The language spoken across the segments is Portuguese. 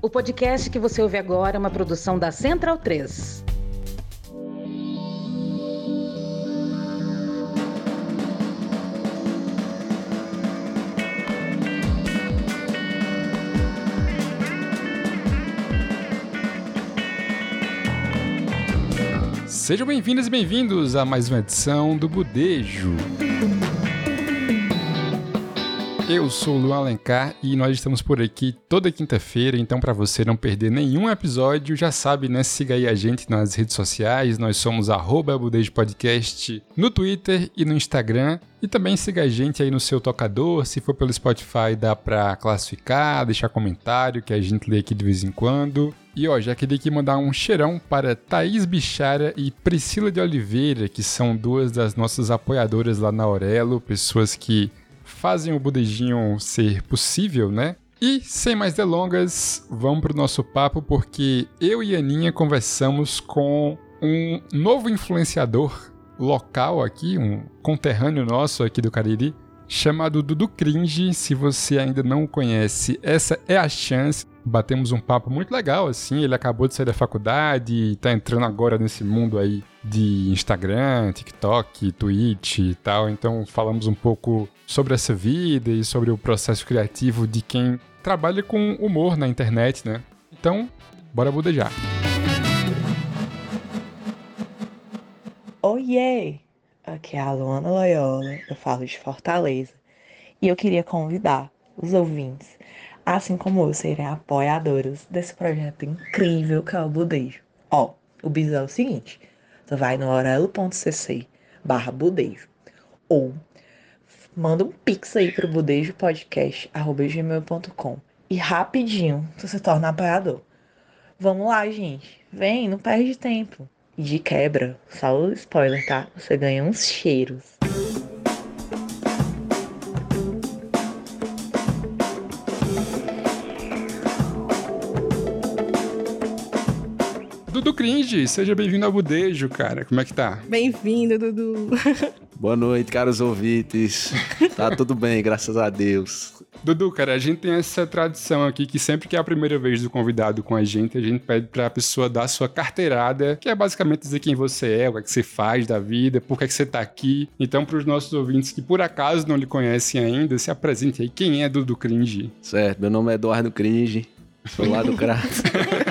O podcast que você ouve agora é uma produção da Central 3. Sejam bem-vindas e bem-vindos a mais uma edição do Budejo. Eu sou o Luan Alencar e nós estamos por aqui toda quinta-feira, então para você não perder nenhum episódio, já sabe, né? Siga aí a gente nas redes sociais, nós somos arroba Podcast no Twitter e no Instagram. E também siga a gente aí no seu tocador, se for pelo Spotify dá pra classificar, deixar comentário que a gente lê aqui de vez em quando. E ó, já queria aqui mandar um cheirão para Thaís Bichara e Priscila de Oliveira, que são duas das nossas apoiadoras lá na Aurelo, pessoas que fazem o budejinho ser possível, né? E sem mais delongas, vamos para o nosso papo porque eu e Aninha conversamos com um novo influenciador local aqui, um conterrâneo nosso aqui do Cariri, chamado Dudu Cringe. Se você ainda não conhece, essa é a chance. Batemos um papo muito legal, assim. Ele acabou de sair da faculdade e tá entrando agora nesse mundo aí de Instagram, TikTok, Twitch e tal. Então falamos um pouco sobre essa vida e sobre o processo criativo de quem trabalha com humor na internet, né? Então, bora budejar. Oiê! Aqui é a Luana Loyola, eu falo de Fortaleza. E eu queria convidar os ouvintes, assim como eu, serem apoiadores desse projeto incrível que é o Budejo. Ó, o bis é o seguinte, tu vai no orelo.cc barra budejo ou manda um pix aí pro budejopodcast.gmail.com e rapidinho tu se torna apoiador. Vamos lá, gente. Vem, não perde tempo. E de quebra, só o spoiler, tá? Você ganha uns cheiros. Dudu Cringe, seja bem-vindo ao Budejo, cara. Como é que tá? Bem-vindo, Dudu. Boa noite, caros ouvintes. Tá tudo bem, graças a Deus. Dudu, cara, a gente tem essa tradição aqui que sempre que é a primeira vez do convidado com a gente, a gente pede pra pessoa dar a sua carteirada, que é basicamente dizer quem você é, o que, é que você faz da vida, por que, é que você tá aqui. Então, pros nossos ouvintes que por acaso não lhe conhecem ainda, se apresente aí. Quem é Dudu Cringe? Certo, meu nome é Eduardo Cringe, sou lá do Crato.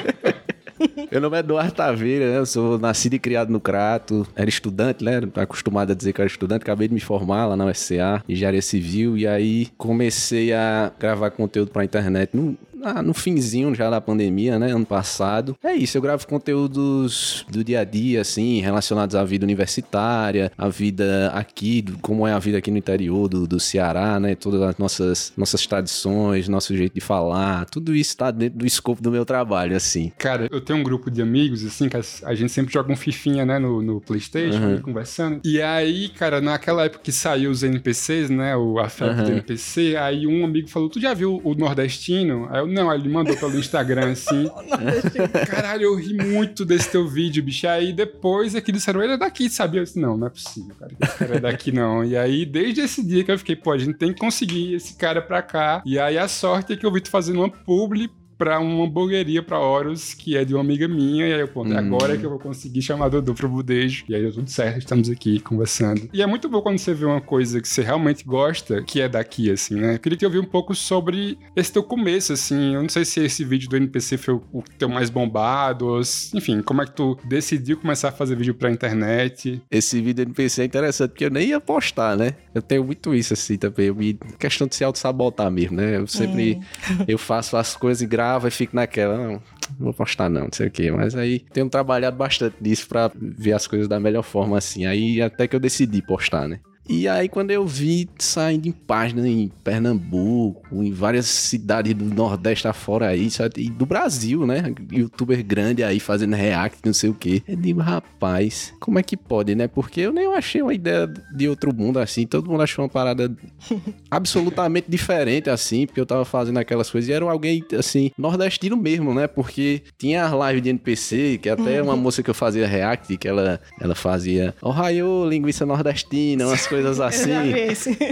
Meu nome é Eduardo Taveira, né? Eu sou nascido e criado no Crato. Era estudante, né? Acostumado a dizer que era estudante. Acabei de me formar lá na USCA, engenharia civil. E aí comecei a gravar conteúdo pra internet no, no finzinho já da pandemia, né? Ano passado. É isso, eu gravo conteúdos do dia a dia, assim, relacionados à vida universitária, à vida aqui, como é a vida aqui no interior do, do Ceará, né? Todas as nossas, nossas tradições, nosso jeito de falar, tudo isso tá dentro do escopo do meu trabalho, assim. Cara, eu tenho um grupo de amigos, assim, que a gente sempre joga um fifinha, né, no, no Playstation, uhum. conversando. E aí, cara, naquela época que saiu os NPCs, né, o afeto uhum. do NPC, aí um amigo falou, tu já viu o nordestino? Aí eu, não, ele mandou pelo Instagram assim. Caralho, eu ri muito desse teu vídeo, bicho. Aí depois é que disseram, ele é daqui, sabia? Eu disse, não, não é possível, cara. Esse cara é daqui, não. E aí, desde esse dia que eu fiquei, pô, a gente tem que conseguir esse cara pra cá. E aí a sorte é que eu vi tu fazendo uma publi pra uma hamburgueria pra Horus, que é de uma amiga minha. E aí eu, pô, hum. agora que eu vou conseguir chamar Dudu pro budejo. E aí deu tudo certo, estamos aqui conversando. E é muito bom quando você vê uma coisa que você realmente gosta, que é daqui, assim, né? Eu queria que eu ouvir um pouco sobre esse teu começo, assim. Eu não sei se esse vídeo do NPC foi o teu mais bombado, ou, enfim, como é que tu decidiu começar a fazer vídeo pra internet? Esse vídeo do NPC é interessante, porque eu nem ia postar, né? Eu tenho muito isso, assim, também. Eu me... Questão de se auto-sabotar mesmo, né? Eu sempre... É. eu faço as coisas e gravo grava e fico naquela, não, não vou postar não, não sei o que. Mas aí tenho trabalhado bastante nisso pra ver as coisas da melhor forma assim. Aí até que eu decidi postar, né? E aí, quando eu vi saindo em páginas em Pernambuco, em várias cidades do Nordeste afora aí, e do Brasil, né? Youtuber grande aí fazendo react, não sei o quê. Eu digo, rapaz, como é que pode, né? Porque eu nem achei uma ideia de outro mundo assim. Todo mundo achou uma parada absolutamente diferente assim, porque eu tava fazendo aquelas coisas e era alguém assim, nordestino mesmo, né? Porque tinha as lives de NPC, que até uma moça que eu fazia react, que ela, ela fazia Ohio, linguiça nordestina, umas coisas coisas assim.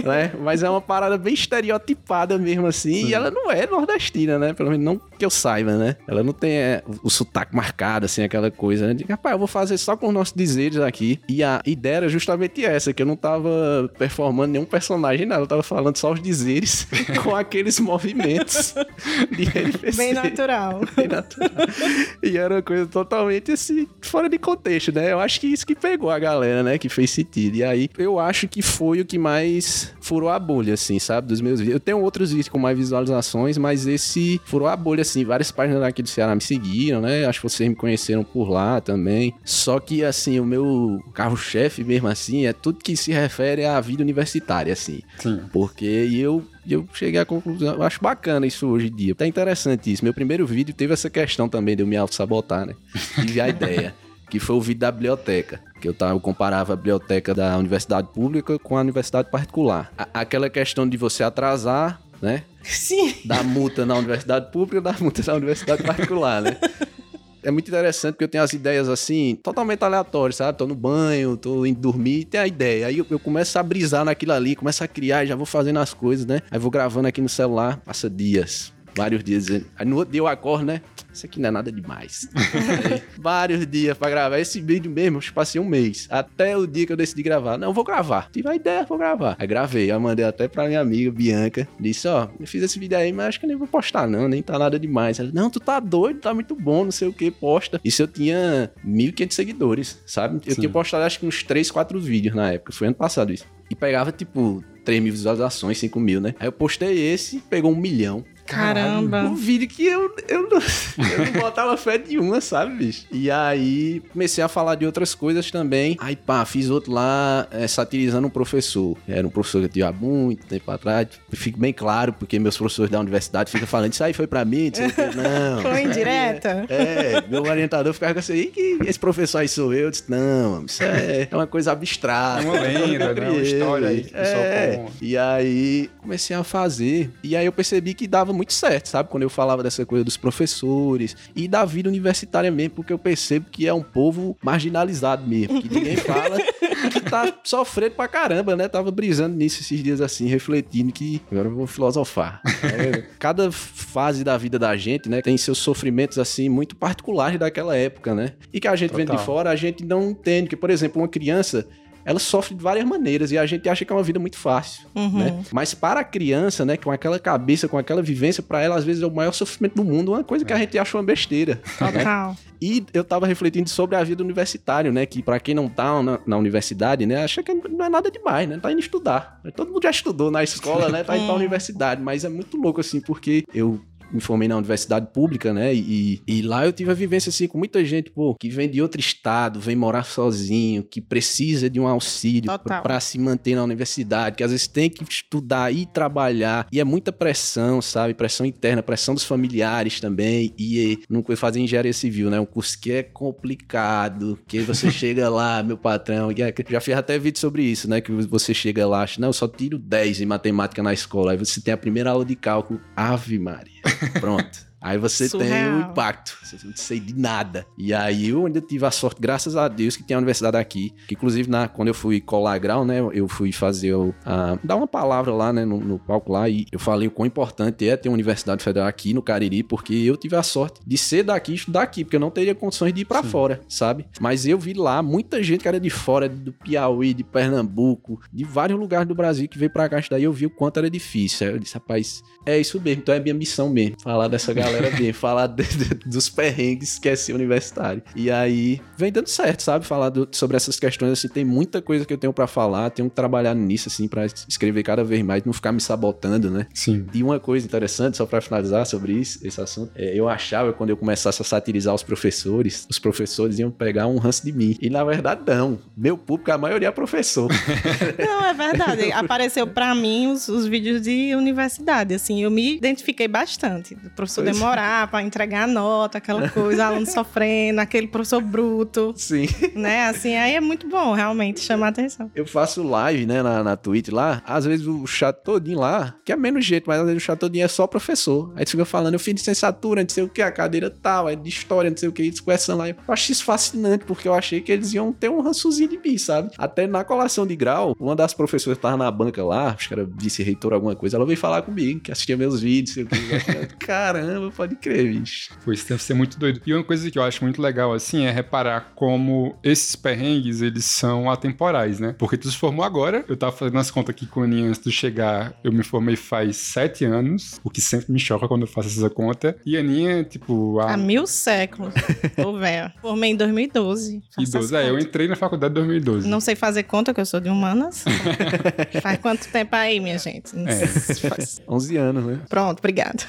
né? Mas é uma parada bem estereotipada mesmo assim. Sim. E ela não é nordestina, né? Pelo menos não que eu saiba, né? Ela não tem é, o sotaque marcado, assim, aquela coisa, né? De, rapaz, eu vou fazer só com os nossos dizeres aqui. E a ideia era justamente essa, que eu não tava performando nenhum personagem, nada. Eu tava falando só os dizeres com aqueles movimentos de NPC. Bem natural. Bem natural. E era uma coisa totalmente assim, fora de contexto, né? Eu acho que isso que pegou a galera, né? Que fez sentido. E aí, eu acho que foi o que mais furou a bolha, assim, sabe? Dos meus vídeos. Eu tenho outros vídeos com mais visualizações, mas esse furou a bolha, assim. Várias páginas aqui do Ceará me seguiram, né? Acho que vocês me conheceram por lá também. Só que, assim, o meu carro-chefe mesmo, assim, é tudo que se refere à vida universitária, assim. Sim. Porque eu e eu cheguei à conclusão, eu acho bacana isso hoje em dia. Tá interessante isso. Meu primeiro vídeo teve essa questão também de eu me auto-sabotar, né? Tive a ideia que foi o vídeo da biblioteca. Que eu, tava, eu comparava a biblioteca da universidade pública com a universidade particular. A, aquela questão de você atrasar, né? Sim. Da multa na universidade pública, da multa na universidade particular, né? é muito interessante porque eu tenho as ideias assim, totalmente aleatórias, sabe? Tô no banho, tô indo dormir, tem a ideia. Aí eu, eu, começo a brisar naquilo ali, começo a criar, já vou fazendo as coisas, né? Aí vou gravando aqui no celular, passa dias, vários dias. Aí no outro dia eu acordo, né? Isso aqui não é nada demais. vários dias pra gravar. Esse vídeo mesmo, eu passei um mês. Até o dia que eu decidi gravar. Não, vou gravar. Tive a ideia, vou gravar. Aí gravei. Aí mandei até pra minha amiga, Bianca. Disse, ó, eu fiz esse vídeo aí, mas acho que nem vou postar não, nem tá nada demais. Ela, não, tu tá doido, tá muito bom, não sei o que, posta. Isso eu tinha 1.500 seguidores, sabe? Eu Sim. tinha postado acho que uns 3, 4 vídeos na época. Foi ano passado isso. E pegava, tipo, 3 mil visualizações, 5 mil, né? Aí eu postei esse, pegou um milhão. Caramba. Um vídeo que eu, eu, não, eu não botava fé nenhuma, sabe, bicho? E aí comecei a falar de outras coisas também. Aí, pá, fiz outro lá é, satirizando um professor. Era um professor que eu tinha há muito tempo atrás. Fico bem claro, porque meus professores da universidade ficam falando, isso aí foi pra mim, não. Foi indireta? É, é, meu orientador ficava assim, que esse professor aí sou eu? Eu disse, não, isso é, é uma coisa abstrata. Uma lenda, né? Uma história aí. É. E aí comecei a fazer. E aí eu percebi que dava muito certo, sabe? Quando eu falava dessa coisa dos professores e da vida universitária mesmo, porque eu percebo que é um povo marginalizado mesmo, que ninguém fala, que tá sofrendo pra caramba, né? Tava brisando nisso esses dias assim, refletindo que agora eu vou filosofar. É, cada fase da vida da gente, né, tem seus sofrimentos assim muito particulares daquela época, né? E que a gente Total. vem de fora, a gente não entende que, por exemplo, uma criança ela sofre de várias maneiras e a gente acha que é uma vida muito fácil, uhum. né? Mas para a criança, né, com aquela cabeça, com aquela vivência, para ela às vezes é o maior sofrimento do mundo, uma coisa que a é. gente acha uma besteira. Total. Né? E eu tava refletindo sobre a vida universitária, né, que para quem não tá na, na, universidade, né, acha que não é nada demais, né? Tá indo estudar. Todo mundo já estudou na escola, né? Tá indo pra universidade, mas é muito louco assim, porque eu me formei na universidade pública, né? E, e lá eu tive a vivência assim com muita gente, pô, que vem de outro estado, vem morar sozinho, que precisa de um auxílio para se manter na universidade, que às vezes tem que estudar e trabalhar, e é muita pressão, sabe? Pressão interna, pressão dos familiares também, e não fazer engenharia civil, né? Um curso que é complicado, que você chega lá, meu patrão, é já fiz até vídeo sobre isso, né? Que você chega lá, acha, não, eu só tiro 10 em matemática na escola, aí você tem a primeira aula de cálculo, Ave Maria. Pronto. Aí você Surreal. tem o impacto. Você não sei de nada. E aí eu ainda tive a sorte, graças a Deus, que tem a universidade aqui. Que inclusive, na, quando eu fui colar grau, né? Eu fui fazer o. Uh, dar uma palavra lá, né? No, no, palco lá. E eu falei o quão importante é ter uma universidade federal aqui no Cariri, porque eu tive a sorte de ser daqui e estudar aqui, porque eu não teria condições de ir para fora, sabe? Mas eu vi lá muita gente que era de fora, do Piauí, de Pernambuco, de vários lugares do Brasil que veio pra cá estudar. E eu vi o quanto era difícil. Aí eu disse, rapaz, é isso mesmo. Então é minha missão mesmo. Falar dessa galera galera bem, falar de, de, dos perrengues que é ser universitário. E aí vem dando certo, sabe? Falar do, sobre essas questões, assim, tem muita coisa que eu tenho para falar, tenho que trabalhar nisso, assim, para escrever cada vez mais, não ficar me sabotando, né? Sim. E uma coisa interessante, só para finalizar sobre isso, esse assunto, é, eu achava quando eu começasse a satirizar os professores, os professores iam pegar um ranço de mim. E na verdade, não. Meu público, a maioria é professor. não, é verdade. Apareceu para mim os, os vídeos de universidade, assim, eu me identifiquei bastante. O professor pois demorar pra entregar a nota, aquela coisa, aluno sofrendo, aquele professor bruto, Sim. né? Assim, aí é muito bom, realmente, chamar a atenção. Eu faço live, né, na, na Twitch lá. Às vezes o chat todinho lá, que é menos jeito, mas às vezes o chat todinho é só professor. Aí tu fica falando, eu fiz licenciatura, não sei o que, a cadeira tal, aí de história, não sei o que, eles conversando lá. Eu acho isso fascinante, porque eu achei que eles iam ter um rançozinho de mim, sabe? Até na colação de grau, uma das professoras que tava na banca lá, acho que era vice-reitor alguma coisa, ela veio falar comigo, que assistia meus vídeos, sei o que. Falei, Caramba, pode crer, bicho. Pô, isso deve ser muito doido. E uma coisa que eu acho muito legal, assim, é reparar como esses perrengues, eles são atemporais, né? Porque tu se formou agora, eu tava fazendo as contas aqui com a Aninha antes de chegar, eu me formei faz sete anos, o que sempre me choca quando eu faço essa conta. E a Aninha, tipo, Há a... mil séculos. Ô, velho. Formei em 2012. Faça Idoso. as É, eu entrei na faculdade em 2012. Não sei fazer conta, que eu sou de humanas. Faz quanto tempo aí, minha gente? É. Faz 11 anos, né? Pronto, obrigado.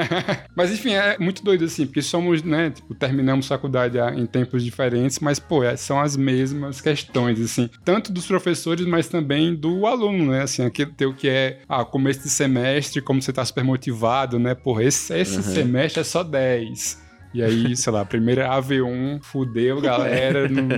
Mas enfim, é muito doido assim, porque somos, né, tipo, terminamos faculdade em tempos diferentes, mas pô, é- são as mesmas questões, assim, tanto dos professores, mas também do aluno, né, assim, aquele teu que é, ah, começo de semestre, como você tá super motivado, né, porra, esse, esse Uhum. semestre é só 10. E aí, sei lá, a primeira AV1 fudeu, galera, não,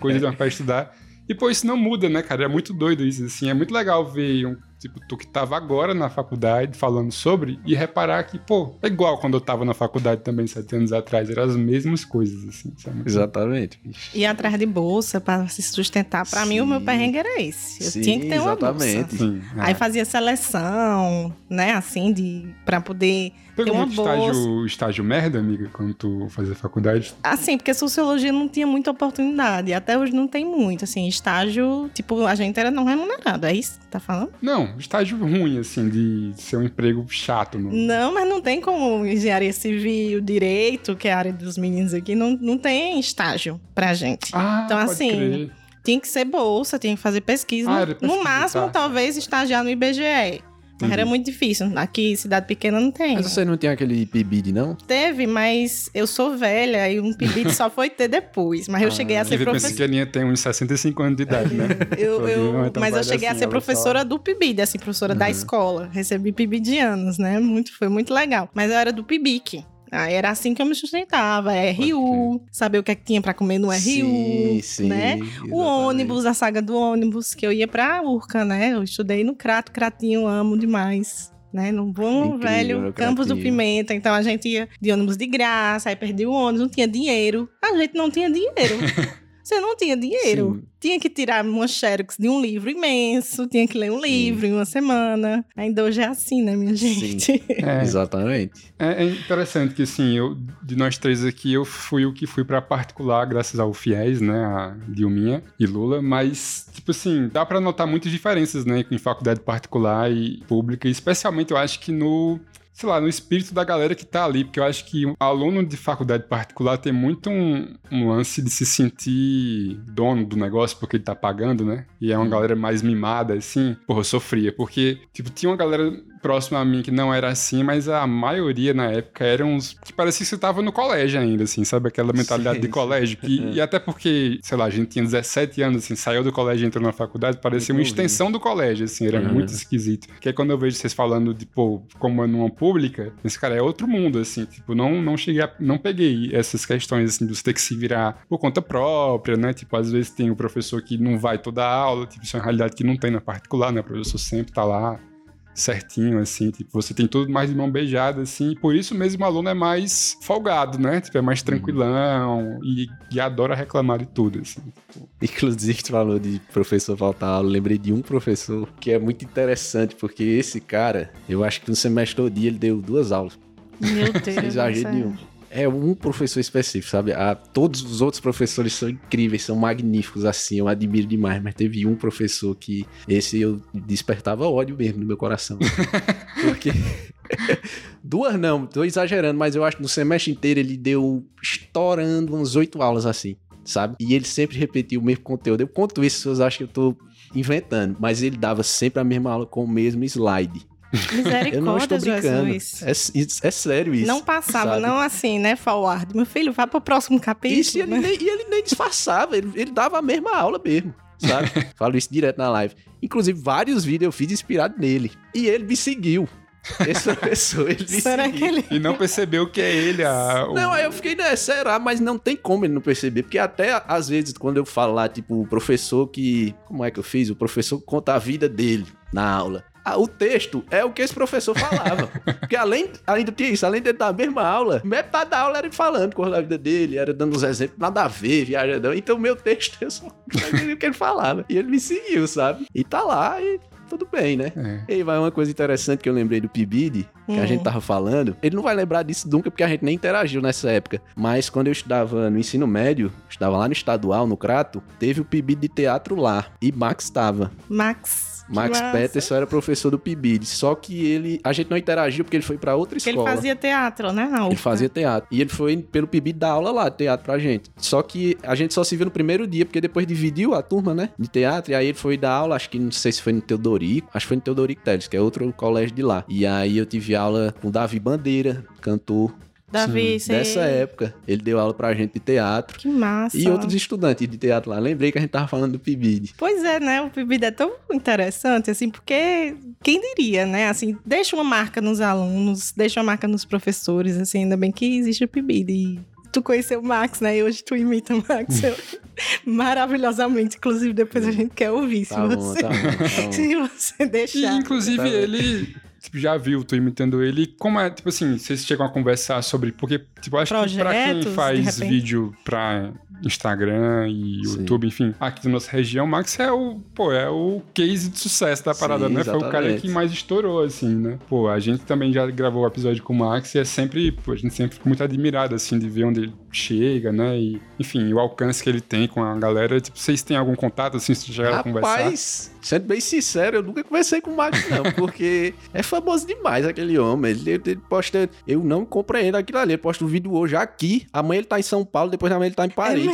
coisa de uma pra estudar. E, pô, isso não muda, né, cara? É muito doido isso, assim. É muito legal ver, um, tipo, tu que tava agora na faculdade falando sobre e reparar que, pô, é igual quando eu tava na faculdade também, sete anos atrás. Eram as mesmas coisas, assim, sabe? Exatamente, bicho. E atrás de bolsa pra se sustentar. Pra mim, o meu perrengue era esse. Eu Sim, tinha que ter uma bolsa. exatamente. Sim. Aí é. fazia seleção, né? Assim, de pra poder Pegou muito estágio, estágio merda, amiga, quando tu fazia faculdade? Assim, porque sociologia não tinha muita oportunidade. Até hoje não tem muito. Assim, estágio, tipo, a gente era não remunerado. É isso que tá falando? Não, estágio ruim, assim, de ser um emprego chato. No... Não, mas não tem como engenharia civil, direito, que é a área dos meninos aqui, não, não tem estágio pra gente. Ah, Então, assim, crer. Tinha que ser bolsa, tinha que fazer pesquisa. Ah, pesquisa, no máximo, tá. talvez, estagiar no IBGE. Mas Entendi. era muito difícil. Aqui, cidade pequena, não tem. Mas você não tem aquele PIBID, não? Teve, mas eu sou velha e um PIBID só foi ter depois. Mas eu Ah, cheguei a ser professora. que a Aninha tem uns 65 anos de idade, né? Eu, eu- é mas eu cheguei a assim, ser ela professora do PIBID, assim, professora da Uhum. escola. Recebi PIBID de anos, né? Muito, foi muito legal. Mas eu era do PIBIC. Aí era assim que eu me sustentava. É RU, saber o que é que tinha pra comer no RU, né? O ônibus, a saga do ônibus, que eu ia pra Urca, né? Eu estudei no Crato, Cratinho, amo demais. Né, no bom Incrível, velho Campos do. Pimenta. Então a gente ia de ônibus de graça, aí perdia o ônibus, não tinha dinheiro. A gente não tinha dinheiro. Você não tinha dinheiro. Sim. Tinha que tirar uma xerox de um livro imenso, tinha que ler um livro em uma semana. Ainda hoje é assim, né, minha Sim. gente? É, Exatamente. É, é interessante que, assim, eu, de nós três aqui, eu fui o que fui pra particular, graças ao FIES, né, a Dilminha e Lula, mas, tipo assim, dá pra notar muitas diferenças, né, em faculdade particular e pública, especialmente eu acho que no sei lá, no espírito da galera que tá ali, porque eu acho que o aluno de faculdade particular tem muito um, um lance de se sentir dono do negócio porque ele tá pagando, né? E é uma galera mais mimada, assim. Porra, eu sofria, porque, tipo, tinha uma galera próxima a mim que não era assim, mas a maioria na época eram uns que parecia que você tava no colégio ainda, assim, sabe? Aquela mentalidade Sim, de colégio. Que, E até porque, sei lá, a gente tinha 17 anos, assim, saiu do colégio e entrou na faculdade, parecia uma Muito extensão do colégio, assim, era Uhum. muito esquisito. Que é quando eu vejo vocês falando de, pô, como é numa pública, esse cara é outro mundo, assim, tipo, não, não cheguei a, não peguei essas questões, assim, de você ter que se virar por conta própria, né? Tipo, às vezes tem o professor que não vai toda a aula, tipo, isso é uma realidade que não tem na particular, né? O professor sempre tá lá certinho, assim, tipo, você tem tudo mais de mão beijada, assim, e por isso mesmo o aluno é mais folgado, né? Tipo, é mais tranquilão e, e adora reclamar de tudo, assim. Tipo, Inclusive, tu falou de professor faltar aula. Lembrei de um professor que é muito interessante, porque esse cara, eu acho que no semestre todo dia ele deu duas aulas. Meu Deus. Sem exagero céu. nenhum. É um professor específico, sabe? Ah, todos os outros professores são incríveis, são magníficos, assim, eu admiro demais. Mas teve um professor que esse eu despertava ódio mesmo no meu coração. Porque. Duas não, tô exagerando, mas eu acho que no semestre inteiro ele deu estourando umas oito aulas assim, sabe? E ele sempre repetia o mesmo conteúdo. Eu conto isso, vocês acham que eu tô inventando, mas ele dava sempre a mesma aula com o mesmo slide. Eu não estou Misericórdia, brincando. Jesus. É, é sério isso. Não passava, sabe? não assim, né, forward. Meu filho, vai pro próximo capítulo. Isso, e ele, né? nem, e ele nem disfarçava, ele, ele dava a mesma aula mesmo, sabe? Falo isso direto na live. Inclusive, vários vídeos eu fiz inspirado nele. E ele me seguiu, Esse professor, ele me Será seguiu. que ele. E não percebeu que é ele a. o- Não, aí eu fiquei, né, será? Mas não tem como ele não perceber. Porque até, às vezes, quando eu falo lá, tipo, o professor que... Como é que eu fiz? O professor conta a vida dele na aula. O texto é o que esse professor falava. porque além, além do que isso, além de dar a mesma aula, metade da aula era ele falando coisa da vida dele, era dando uns exemplos, nada a ver, viajadão. Então, o meu texto, eu só sabia o que ele falava. E ele me seguiu, sabe? E tá lá e tudo bem, né? É. E vai uma coisa interessante que eu lembrei do Pibidi, que a Hum. gente tava falando. Ele não vai lembrar disso nunca, porque a gente nem interagiu nessa época. Mas quando eu estudava no ensino médio, estava lá no estadual, no Crato, teve o Pibidi de teatro lá. E Max estava. Max. Max. Peterson era professor do Pibidi. Só que ele. A gente não interagiu porque ele foi pra outra Porque ele escola. fazia teatro, né? Ele fazia teatro. E ele foi pelo Pibidi dar aula lá, teatro pra gente. Só que a gente só se viu no primeiro dia, porque depois dividiu a turma, né? De teatro. E aí ele foi dar aula, acho que não sei se foi no Teodorico. Acho que foi no Teodorico Teles, que é outro colégio de lá. E aí eu tive aula com o Davi Bandeira, cantor Davi, você... dessa época. Ele deu aula pra gente de teatro. Que massa. E outros estudantes de teatro lá. Lembrei que a gente tava falando do Pibidi. Pois é, né? O PIBID é tão interessante, assim, porque quem diria, né? Assim, deixa uma marca nos alunos, deixa uma marca nos professores, assim, ainda bem que existe o PIBID. E tu conheceu o Max, né? E hoje tu imita o Max eu- maravilhosamente. Inclusive, depois a gente quer ouvir, se Tá bom, você, tá bom, tá bom. se você E, deixar. inclusive, Tá bem. ele tipo, já viu, tô imitando ele. Como é, tipo assim, vocês chegam a conversar sobre. Porque, tipo, acho que pra quem Projetos, faz vídeo pra Instagram e Sim. YouTube, enfim, aqui da nossa região, o Max é o, pô, é o case de sucesso da parada, Sim, né? Foi o cara exatamente. que mais estourou, assim, né? Pô, a gente também já gravou o episódio com o Max e é sempre, pô, a gente sempre fica muito admirado, assim, de ver onde ele chega, né? E, enfim, o alcance que ele tem com a galera. Tipo, vocês têm algum contato, assim, se chegaram a conversar? Rapaz, sendo bem sincero, eu nunca conversei com o Max, não, porque é famoso demais aquele homem. Ele, ele- ele posta. Eu não compreendo aquilo ali. Ele posta um vídeo hoje aqui, amanhã ele tá em São Paulo, depois amanhã ele tá em Paris.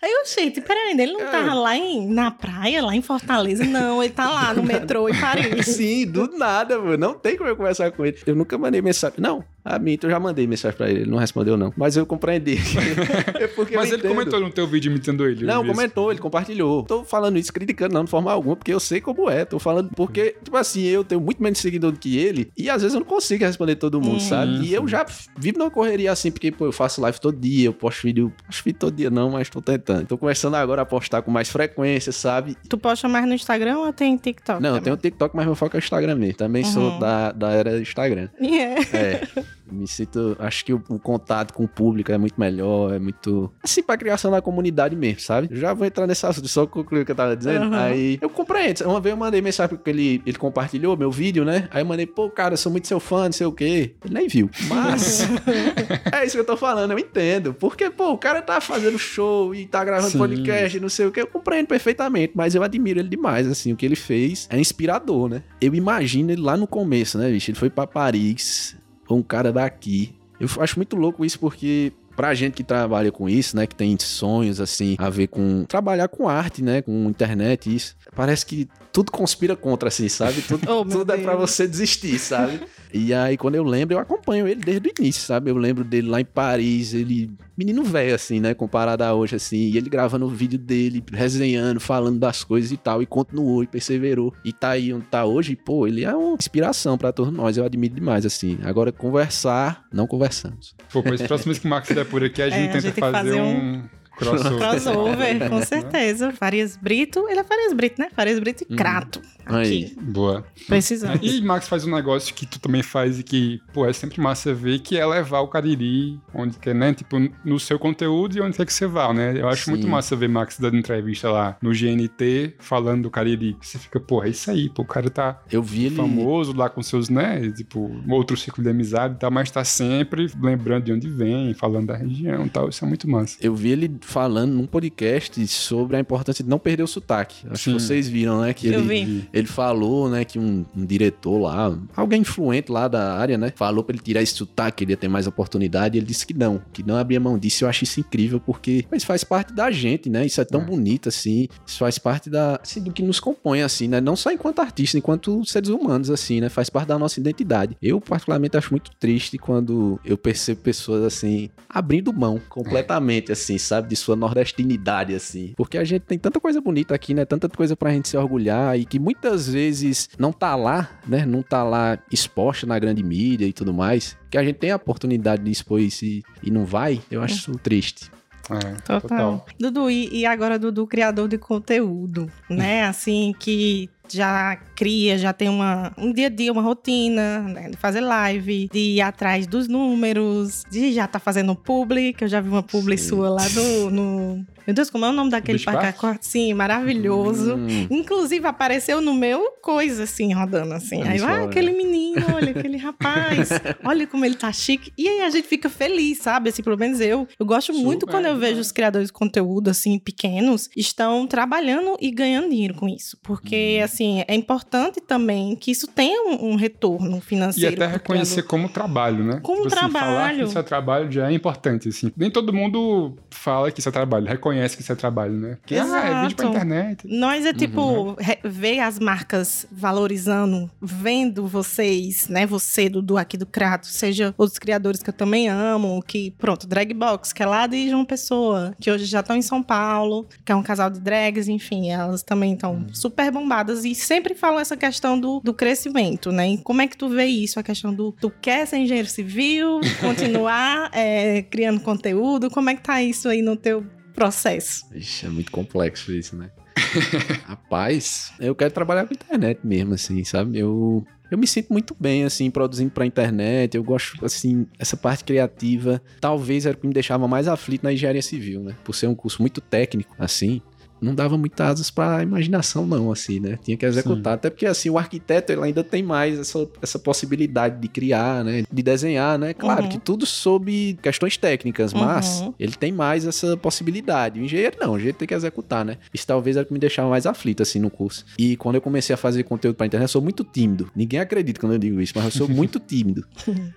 Aí eu, gente, peraí, ele não tava lá em, na praia, lá em Fortaleza? Não, ele tá lá no metrô em Paris. Sim, do nada, mano. Não tem como eu conversar com ele. Eu nunca mandei mensagem. Não, a mim, então eu já mandei mensagem pra ele. Ele não respondeu, não. Mas eu compreendi. é porque Mas eu ele entendo. comentou no teu vídeo imitando ele. eu Não, comentou, ele compartilhou. Tô falando isso criticando, não, de forma alguma, porque eu sei como é. Tô falando porque, tipo assim, eu tenho muito menos seguidor do que ele, e às vezes eu não consigo responder todo mundo, Hum. sabe? E eu já vivo numa correria assim, porque, pô, eu faço live todo dia, eu posto vídeo, posto vídeo todo dia não, mas tô tentando. Tô começando agora a postar com mais frequência, sabe? Tu posta mais no Instagram ou tem TikTok? Não, eu também? tenho TikTok, mas meu foco é o Instagram mesmo. Também sou Uhum. da, da era Instagram. É. É. Me sinto. Acho que o, o contato com o público é muito melhor, é muito. Assim, pra criação da comunidade mesmo, sabe? Eu já vou entrar nesse assunto, só concluir o que eu tava dizendo. Uhum. Aí eu compreendo. Uma vez eu mandei mensagem porque ele, ele compartilhou meu vídeo, né? Aí eu mandei, pô, cara, eu sou muito seu fã, não sei o quê. Ele nem viu. Mas. é isso que eu tô falando, eu entendo. Porque, pô, o cara tá fazendo show e tá gravando Sim. podcast, não sei o que. Eu compreendo perfeitamente, mas eu admiro ele demais, assim. O que ele fez é inspirador, né? Eu imagino ele lá no começo, né, bicho? Ele foi pra Paris, um cara daqui. Eu acho muito louco isso porque pra gente que trabalha com isso, né, que tem sonhos assim a ver com trabalhar com arte, né, com internet isso, parece que tudo conspira contra assim, sabe? Tudo, Oh, tudo é pra Deus. você desistir, sabe? E aí quando eu lembro, eu acompanho ele desde o início, sabe? Eu lembro dele lá em Paris, ele menino velho assim, né, comparado a hoje assim, e ele gravando o vídeo dele, resenhando, falando das coisas e tal, e continuou e perseverou. E tá aí onde tá hoje, e, pô, ele é uma inspiração pra todos nós, eu admiro demais assim. Agora conversar, não conversamos. Pô, pois próximo vez que o Max der por aqui, a gente É, a tenta gente tem que fazer, fazer um crossover. Crossover, com certeza. Farias Brito, ele é Farias Brito, né? Farias Brito e Crato. Aí. Aqui. Boa. Precisamos. E Max faz um negócio que tu também faz e que, pô, é sempre massa ver, que é levar o Cariri onde quer, né? Tipo, no seu conteúdo e onde quer que você vá, né? Eu acho Sim. muito massa ver Max dando entrevista lá no GNT, falando do Cariri. Você fica, pô, é isso aí, pô, o cara tá Eu vi ele. famoso lá com seus, né? Tipo, outro ciclo de amizade e tal, mas tá sempre lembrando de onde vem, falando da região e tal. Isso é muito massa. Eu vi ele falando num podcast sobre a importância de não perder o sotaque. Acho Sim. que vocês viram, né? Que Eu ele, vi. Ele falou, né, que um, um diretor lá, alguém influente lá da área, né, falou pra ele tirar esse sotaque, que ele ia ter mais oportunidade, e ele disse que não, que não abria mão disso. Eu acho isso incrível, porque isso faz parte da gente, né? Isso é tão É. bonito, assim. Isso faz parte da, assim, do que nos compõe, assim, né? Não só enquanto artista, enquanto seres humanos, assim, né? Faz parte da nossa identidade. Eu, particularmente, acho muito triste quando eu percebo pessoas, assim, abrindo mão completamente, assim, sabe? De sua nordestinidade, assim. Porque a gente tem tanta coisa bonita aqui, né? Tanta coisa pra gente se orgulhar e que muita muitas vezes não tá lá, né? Não tá lá exposta na grande mídia e tudo mais, que a gente tem a oportunidade de expor isso e, e não vai, eu acho isso triste. É, Total. total. Dudu, e, e agora Dudu, criador de conteúdo, né? Assim, que já cria, já tem uma, um dia a dia, uma rotina, né? De fazer live, de ir atrás dos números, de já tá fazendo publi, que eu já vi uma publi Sim. sua lá do, no... Meu Deus, como é o nome daquele parque? Sim, maravilhoso. Hum, Inclusive, apareceu no meu coisa, assim, rodando assim. Aí, só, ah, né? aquele menino, olha, aquele rapaz, olha como ele tá chique. E aí a gente fica feliz, sabe? Assim, pelo menos eu. Eu gosto muito Super, quando eu vejo demais. os criadores de conteúdo, assim, pequenos, estão trabalhando e ganhando dinheiro com isso. Porque, Uhum. assim, é importante também que isso tenha um, um retorno E financeiro. até pro reconhecer criador. como trabalho, né? Como Falar que trabalho. isso é trabalho já é importante, assim. Nem todo mundo fala que isso é trabalho, reconhece que isso é trabalho, né? Que ah, é vídeo pra Exato. internet. Nós é tipo Uhum. ver as marcas valorizando, vendo vocês, né? Você, Dudu, aqui do Crato, seja outros criadores que eu também amo, que, pronto, Dragbox, que é lá de João Pessoa, que hoje já estão em São Paulo, que é um casal de drags, enfim, elas também estão Uhum. super bombadas e sempre falam essa questão do, do crescimento, né? E como é que tu vê isso? A questão do tu quer ser engenheiro civil, continuar é, criando conteúdo, como é que tá isso aí no teu processo? Ixi, é muito complexo isso, né? Rapaz, eu quero trabalhar com internet mesmo, assim, sabe? Eu, eu me sinto muito bem, assim, produzindo pra internet. Eu gosto, assim, essa parte criativa. Talvez era o que me deixava mais aflito na engenharia civil, né? Por ser um curso muito técnico, assim. Não dava muitas asas pra imaginação, não, assim, né? Tinha que executar. Até porque, assim, o arquiteto ele ainda tem mais essa, essa possibilidade de criar, né? De desenhar, né? Claro Uhum. que tudo sob questões técnicas, mas Uhum. ele tem mais essa possibilidade. O engenheiro não, o engenheiro tem que executar, né? Isso talvez era o que me deixava mais aflito, assim, no curso. E quando eu comecei a fazer conteúdo pra internet, eu sou muito tímido. Ninguém acredita quando eu digo isso, mas eu sou muito tímido.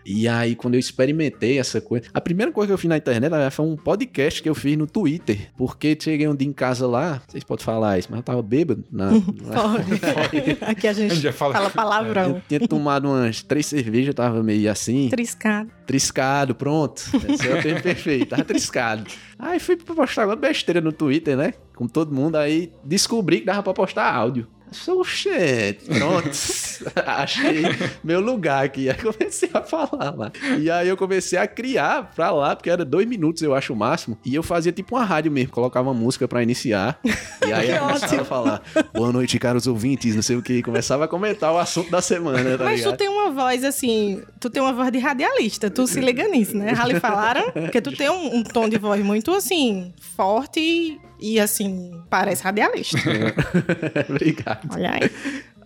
e aí, quando eu experimentei essa coisa... A primeira coisa que eu fiz na internet foi um podcast que eu fiz no Twitter, porque cheguei um dia em casa lá, vocês podem falar isso, mas eu tava bêbado. Na, na- Pode. Aqui a A gente gente já fala. fala palavrão. eu tinha tomado umas três cervejas, eu tava meio assim. Triscado. Triscado, pronto. Esse é o termo perfeito. Tava triscado. Aí fui pra postar uma besteira no Twitter, né? Com todo mundo. Aí descobri que dava pra postar áudio. Sou gente, pronto. Achei meu lugar aqui. Aí comecei a falar lá. E aí eu comecei a criar pra lá, porque era dois minutos, eu acho o máximo. E eu fazia tipo uma rádio mesmo, colocava uma música pra iniciar. E aí eu começava a falar: Boa noite, caros ouvintes, não sei o que. Começava a comentar o assunto da semana, tá Mas ligado? tu tem uma voz assim, tu tem uma voz de radialista, tu se liga nisso, né? Rally falaram, porque tu tem um, um tom de voz muito assim, forte e, assim, parece radialista. Obrigado. Olha aí.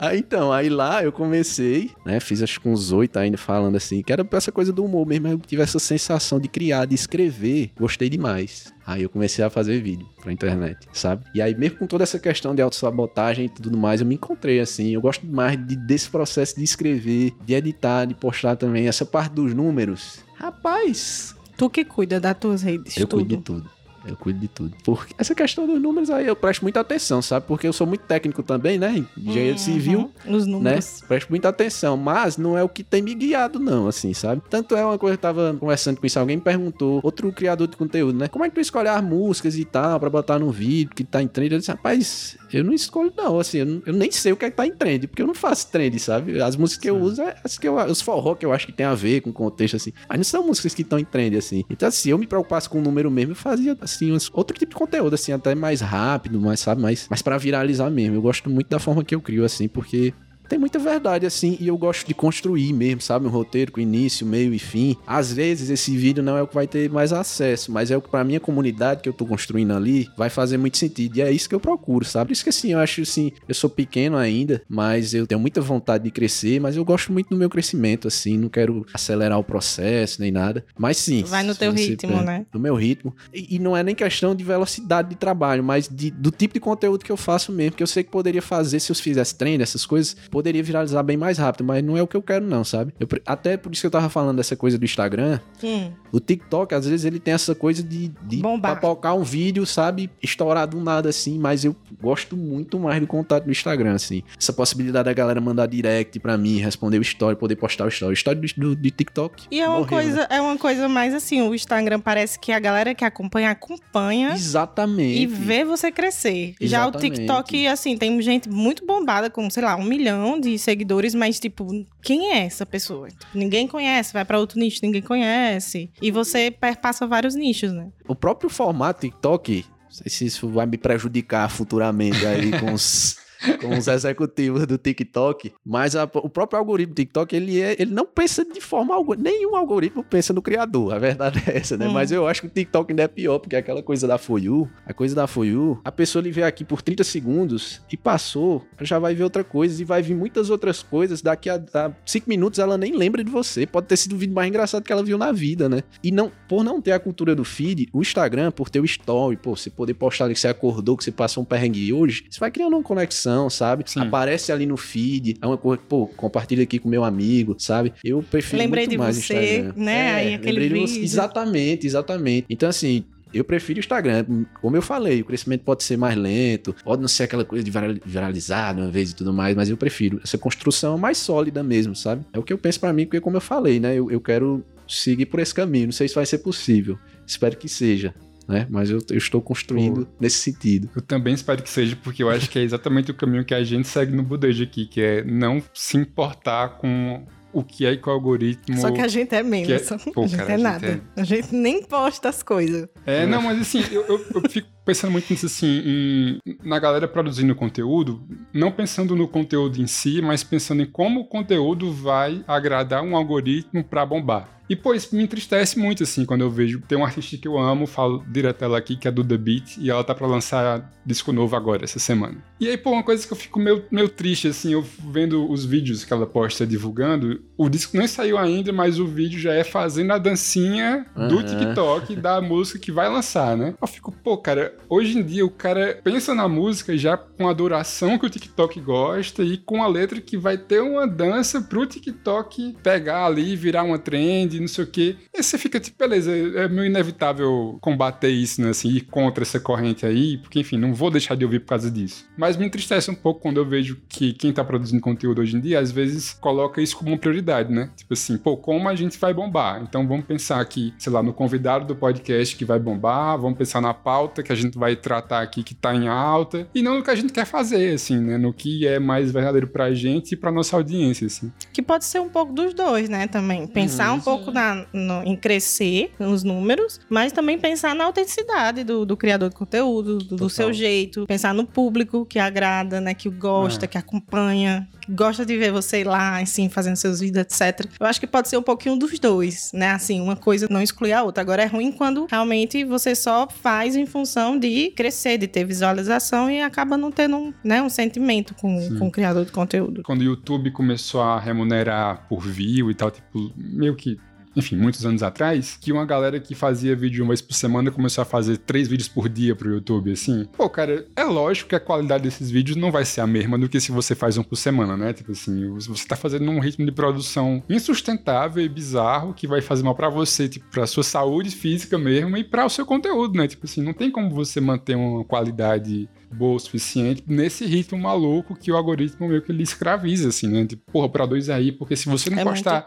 Aí, então, aí lá eu comecei, né? Fiz acho que uns oito ainda falando assim, que era pra essa coisa do humor mesmo. Eu tive essa sensação de criar, de escrever. Gostei demais. Aí eu comecei a fazer vídeo pra internet, sabe? E aí, mesmo com toda essa questão de autossabotagem e tudo mais, eu me encontrei assim. Eu gosto mais de- desse processo de escrever, de editar, de postar também. Essa parte dos números. Rapaz, Tu que cuida das tuas redes, eu tudo. cuido de tudo. Eu cuido de tudo. Porque essa questão dos números aí eu presto muita atenção, sabe? Porque eu sou muito técnico também, né? Engenheiro Uhum, civil Os né? números. Presto muita atenção, mas não é o que tem me guiado, não, assim, sabe? Tanto é uma coisa que eu tava conversando com isso, alguém me perguntou, outro criador de conteúdo, né? Como é que tu escolhe as músicas e tal, pra botar no vídeo, que tá em trend? Eu disse, rapaz, eu não escolho, não, assim, eu, não- eu nem sei o que é que tá em trend, porque eu não faço trend, sabe? As músicas que eu uso é as que eu, os forró que eu acho que tem a ver com o contexto, assim. Mas não são músicas que estão em trend, assim. Então, assim, eu me preocupasse com o número mesmo, eu fazia, assim, outro tipo de conteúdo, assim, até mais rápido, mais, sabe? Mais, mais pra viralizar mesmo. Eu gosto muito da forma que eu crio, assim, porque tem muita verdade, assim, e eu gosto de construir mesmo, sabe? Um roteiro com início, meio e fim. Às vezes esse vídeo não é o que vai ter mais acesso, mas é o que pra minha comunidade que eu tô construindo ali vai fazer muito sentido. E é isso que eu procuro, sabe? Por isso que assim, eu acho assim, eu sou pequeno ainda, mas eu tenho muita vontade de crescer, mas eu gosto muito do meu crescimento, assim, não quero acelerar o processo nem nada. Mas sim. Vai no teu ritmo, né? no meu ritmo. E, e não é nem questão de velocidade de trabalho, mas de- do tipo de conteúdo que eu faço mesmo, que eu sei que poderia fazer se eu fizesse treino, essas coisas, poderia viralizar bem mais rápido, mas não é o que eu quero, não, sabe? Eu, até por isso que eu tava falando dessa coisa do Instagram. Hum. O TikTok, às vezes, ele tem essa coisa de, de Bombar. papocar um vídeo, sabe? Estourar do nada assim, mas eu gosto muito mais do contato do Instagram, assim. Essa possibilidade da galera mandar direct pra mim, responder o story, poder postar o story. O story do, do, do TikTok. E é uma, morreu, coisa, né? é uma coisa mais assim, o Instagram parece que a galera que acompanha, acompanha Exatamente. e vê você crescer. Já o Exatamente. TikTok, assim, tem gente muito bombada com, sei lá, um milhão de seguidores, mas, tipo, quem é essa pessoa? Tipo, ninguém conhece, vai pra outro nicho, ninguém conhece. E você perpassa vários nichos, né? O próprio formato TikTok, não sei se isso vai me prejudicar futuramente aí com os, com os executivos do TikTok, mas a- o próprio algoritmo do TikTok, ele, é, ele não pensa de forma alguma, nenhum algoritmo pensa no criador, a verdade é essa, né? Hum. Mas eu acho que o TikTok ainda é pior, porque aquela coisa da For You, a coisa da For You, a pessoa ele vê aqui por 30 segundos e passou, já vai ver outra coisa e vai vir muitas outras coisas, daqui a 5 minutos ela nem lembra de você, pode ter sido o vídeo mais engraçado que ela viu na vida, né? E não, por não ter a cultura do feed, o Instagram, por ter o story, pô, você poder postar que você acordou, que você passou um perrengue hoje, você vai criando uma conexão, sabe? Sim. Aparece ali no feed, é uma coisa, pô, compartilha aqui com meu amigo, sabe? Eu prefiro Lembrei muito de mais o você, Instagram. né? É, Aí aquele lembrei de você- vídeo. Exatamente, exatamente. Então, assim, eu prefiro o Instagram. Como eu falei, o crescimento pode ser mais lento, pode não ser aquela coisa de viral- viralizar de uma vez e tudo mais, mas eu prefiro essa construção mais sólida mesmo, sabe? É o que eu penso pra mim, porque como eu falei, né? Eu, eu quero seguir por esse caminho. Não sei se vai ser possível. Espero que seja. Né? Mas eu, eu estou construindo nesse sentido. Eu também espero que seja, porque eu acho que é exatamente o caminho que a gente segue no Budejo aqui, que é não se importar com o que é que o algoritmo. Só que a gente é menos. é- A Pô, gente cara, é a gente nada. A gente nem posta as coisas. É, não, mas assim, eu, eu, eu fico pensando muito nisso assim, em- na galera produzindo conteúdo, não pensando no conteúdo em si, mas pensando em como o conteúdo vai agradar um algoritmo pra bombar. E, pô, isso me entristece muito, assim, quando eu vejo. Tem um artista que eu amo, falo direto ela aqui, que é a Duda Beat, e ela tá pra lançar disco novo agora, essa semana. E aí, pô, uma coisa que eu fico meio, meio triste, assim, eu vendo os vídeos que ela posta divulgando, o disco nem saiu ainda, mas o vídeo já é fazendo a dancinha do Aham. TikTok da música que vai lançar, né? Eu fico, pô, cara, hoje em dia o cara pensa na música já com a duração que o TikTok gosta e com a letra que vai ter uma dança pro TikTok pegar ali, virar uma trend, não sei o quê. E você fica tipo, beleza, é meio inevitável combater isso, né? Assim, ir contra essa corrente aí, porque enfim, não vou deixar de ouvir por causa disso. Mas me entristece um pouco quando eu vejo que quem tá produzindo conteúdo hoje em dia, às vezes coloca isso como uma prioridade, né? Tipo assim, pô, como a gente vai bombar? Então vamos pensar aqui, sei lá, no convidado do podcast que vai bombar, vamos pensar na pauta que a gente vai tratar aqui que tá em alta, e não no que a gente quer fazer, assim, né? No que é mais verdadeiro pra gente e pra nossa audiência, assim. Que pode ser um pouco dos dois, né? Também. Pensar Uhum. um pouco na, no- em crescer nos números, mas também pensar na autenticidade do, do criador de conteúdo, do, do seu jeito. Pensar no público que agrada, né? Que gosta, É. que acompanha, que gosta de ver você lá, assim, fazendo seus vídeos, etc. Eu acho que pode ser um pouquinho dos dois, né? Assim, uma coisa não exclui a outra. Agora é ruim quando realmente você só faz em função de crescer, de ter visualização e acaba não tendo um, né, um sentimento com, Sim. com o criador de conteúdo. quando o YouTube começou a remunerar por view e tal, tipo, meio que. Enfim, muitos anos atrás, que uma galera que fazia vídeo uma vez por semana começou a fazer três vídeos por dia pro YouTube, assim. Pô, cara, é lógico que a qualidade desses vídeos não vai ser a mesma do que se você faz um por semana, né? Tipo assim, você tá fazendo num ritmo de produção insustentável e bizarro que vai fazer mal pra você, tipo, pra sua saúde física mesmo e pra o seu conteúdo, né? Tipo assim, não tem como você manter uma qualidade boa o suficiente nesse ritmo maluco que o algoritmo meio que ele escraviza, assim, né? Tipo, porra, produz aí, porque se você não É postar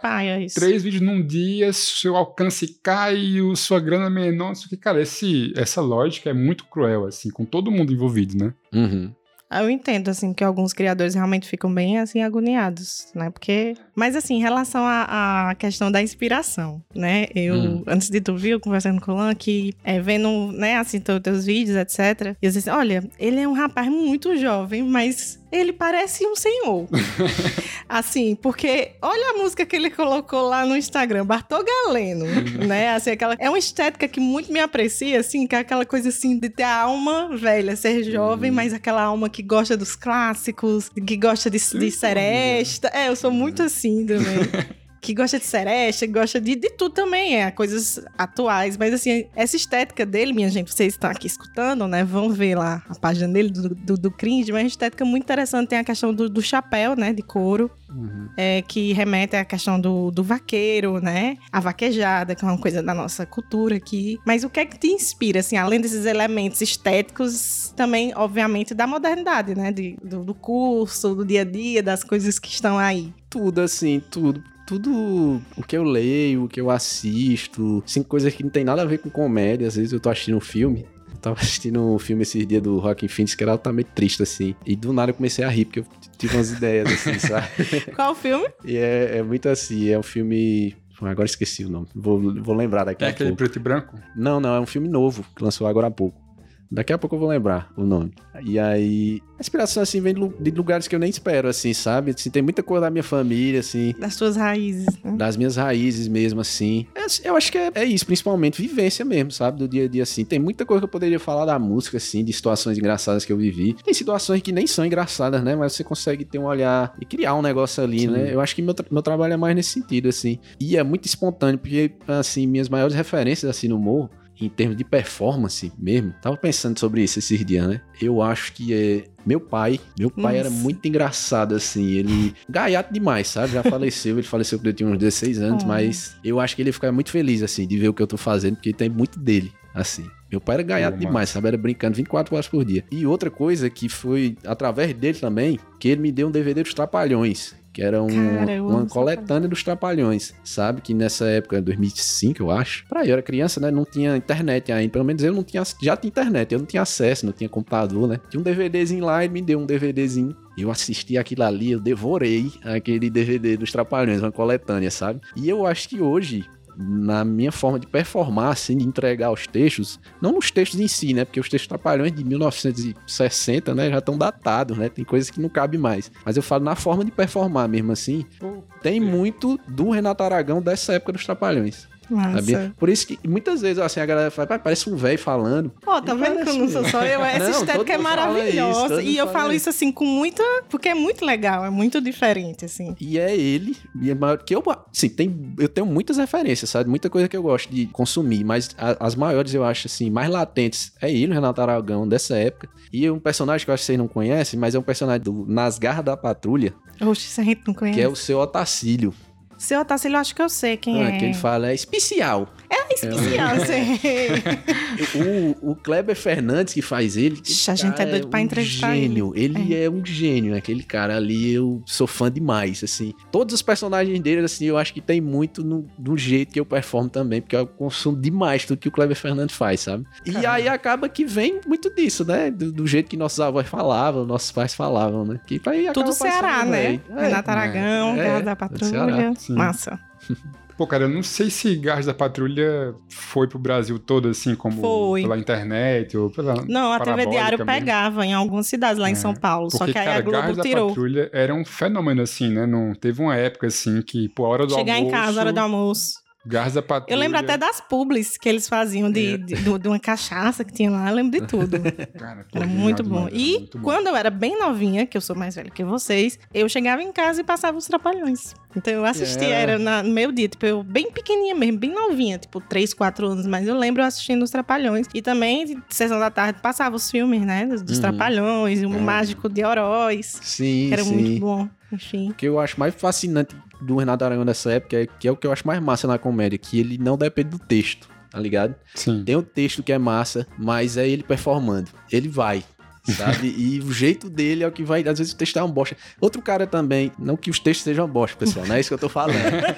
três vídeos num dia, seu alcance cai e o- sua grana é menor, não sei o que. Cara, esse, essa lógica é muito cruel, assim, com todo mundo envolvido, né? Uhum. Eu entendo, assim, que alguns criadores realmente ficam bem, assim, agoniados, né? Porque... Mas, assim, em relação à, questão da inspiração, né? Eu, Hum. antes de tu vir, eu conversando com o Lan, que é, vendo, né, assim, teus, teus vídeos, etc. E eu disse, olha, ele é um rapaz muito jovem, mas ele parece um senhor. assim, porque olha a música que ele colocou lá no Instagram, Bartô Galeno, né? Assim, aquela... É uma estética que muito me aprecia, assim, que é aquela coisa, assim, de ter a alma velha, ser jovem, mas aquela alma que gosta dos clássicos, que gosta de, de seresta. É, eu sou muito assim também. que gosta de seresta, que gosta de, de tudo também, é, coisas atuais. Mas assim, essa estética dele, minha gente, vocês estão aqui escutando, né? Vão ver lá a página dele do, do, do cringe, mas é uma estética muito interessante. Tem a questão do, do chapéu, né? De couro. Uhum. É, que remete à questão do, do vaqueiro, né? A vaquejada, que é uma coisa da nossa cultura aqui. Mas o que é que te inspira, assim, além desses elementos estéticos, também, obviamente, da modernidade, né? De, do, do curso, do dia a dia, das coisas que estão aí? Tudo, assim, tudo tudo o que eu leio, o que eu assisto, assim, coisas que não tem nada a ver com comédia. Às vezes eu tô assistindo um filme, tava assistindo um filme esses dias do Rockin' Phoenix que era altamente triste, assim. E do nada eu comecei a rir, porque eu tive umas ideias, assim, sabe? Qual o filme? E é, é muito assim, é um filme Agora esqueci o nome. Vou, vou lembrar daqui é a pouco. É aquele preto e branco? Não, não, é um filme novo que lançou agora há pouco. Daqui a pouco eu vou lembrar o nome. E aí, a inspiração, assim, vem de lugares que eu nem espero, assim, sabe? Assim, tem muita coisa da minha família, assim. Das suas raízes. Né? Das minhas raízes mesmo, assim. É, eu acho que é, é, isso, principalmente vivência mesmo, sabe? Do dia a dia, assim. Tem muita coisa que eu poderia falar da música, assim, de situações engraçadas que eu vivi. Tem situações que nem são engraçadas, né? Mas você consegue ter um olhar e criar um negócio ali, Sim. né? Eu acho que meu, tra meu trabalho é mais nesse sentido, assim. E é muito espontâneo, porque, assim, minhas maiores referências, assim, no humor em termos de performance mesmo, tava pensando sobre isso esses dias, né? Eu acho que é. Meu pai, meu pai Nossa. era muito engraçado, assim. Ele. Gaiato demais, sabe? Já faleceu, ele faleceu quando eu tinha uns 16 anos, oh. mas eu acho que ele fica muito feliz, assim, de ver o que eu tô fazendo, porque tem muito dele, assim. Meu pai era gaiato demais, sabe? Era brincando 24 horas por dia. E outra coisa que foi através dele também, que ele me deu um DVD dos Trapalhões que era um, Cara, uma coletânea dos Trapalhões, sabe? Que nessa época, 2005, eu acho. Pra eu era criança, né? Não tinha internet ainda. Pelo menos eu não tinha. Já tinha internet, eu não tinha acesso, não tinha computador, né? Tinha um DVDzinho lá, ele me deu um DVDzinho. Eu assisti aquilo ali, eu devorei aquele DVD dos Trapalhões, uma coletânea, sabe? E eu acho que hoje, na minha forma de performar, assim, de entregar os textos, não nos textos em si, né? Porque os textos trapalhões de 1960, né, já estão datados, né? Tem coisas que não cabe mais. Mas eu falo na forma de performar mesmo assim. Tem muito do Renato Aragão dessa época dos trapalhões. Sabia? Por isso que muitas vezes assim, a galera fala, parece um velho falando. Ó, oh, tá vendo que eu não sou só eu? Essa não, estética é maravilhosa. Isso, e eu falo isso assim com muita. Porque é muito legal, é muito diferente, assim. E é ele, e é maior, que eu, assim, tem, eu tenho muitas referências, sabe? Muita coisa que eu gosto de consumir, mas a, as maiores eu acho, assim, mais latentes é ele, o Renato Aragão, dessa época. E um personagem que eu acho que vocês não conhecem, mas é um personagem do Nas Garras da Patrulha. Oxe, se a gente não conhece. Que é o seu Otacílio. Seu Otacílio, eu acho que eu sei quem ah, é. Que ele fala é especial. É especial, é. sei. o, o Kleber Fernandes que faz ele. a gente é doido é pra entrevistar um gênio. Ele, ele é. é. um gênio, aquele cara ali. Eu sou fã demais, assim. Todos os personagens dele, assim, eu acho que tem muito no, do jeito que eu performo também, porque eu consumo demais tudo que o Kleber Fernandes faz, sabe? Caramba. E aí acaba que vem muito disso, né? Do, do, jeito que nossos avós falavam, nossos pais falavam, né? Que aí Tudo Ceará, né? É, Renato Aragão, é, da Patrulha. Massa. Pô, cara, eu não sei se Garras da Patrulha foi pro Brasil todo, assim, como foi. pela internet ou pela. Não, a TV Diário também. pegava em algumas cidades lá é. em São Paulo. Porque, só que aí cara, a Globo Garras tirou. da Patrulha era um fenômeno, assim, né? Não, teve uma época, assim, que, pô, a hora do Chegar almoço. Chegar em casa, hora do almoço. Garza Patrulha. Eu lembro até das publis que eles faziam de, é. de, de, de, uma cachaça que tinha lá. Eu lembro de tudo. Cara, era muito bom. e muito quando bom. eu era bem novinha, que eu sou mais velha que vocês, eu chegava em casa e passava os trapalhões. Então eu assistia, yeah. era na, no meu dia, tipo, eu bem pequenininha mesmo, bem novinha, tipo, 3, 4 anos, mas eu lembro eu assistindo os Trapalhões. E também, de sessão da tarde, passava os filmes, né, dos, uhum. Trapalhões, o é. Mágico de Horóis. Sim, que era sim. muito bom, enfim. O que eu acho mais fascinante do Renato Aragão dessa época, é, que é o que eu acho mais massa na comédia, que ele não depende do texto, tá ligado? Sim. Tem o texto que é massa, mas é ele performando. Ele vai, sabe? e o jeito dele é o que vai. Às vezes o texto é uma bosta. Outro cara também, não que os textos sejam bosta, pessoal, não é isso que eu tô falando.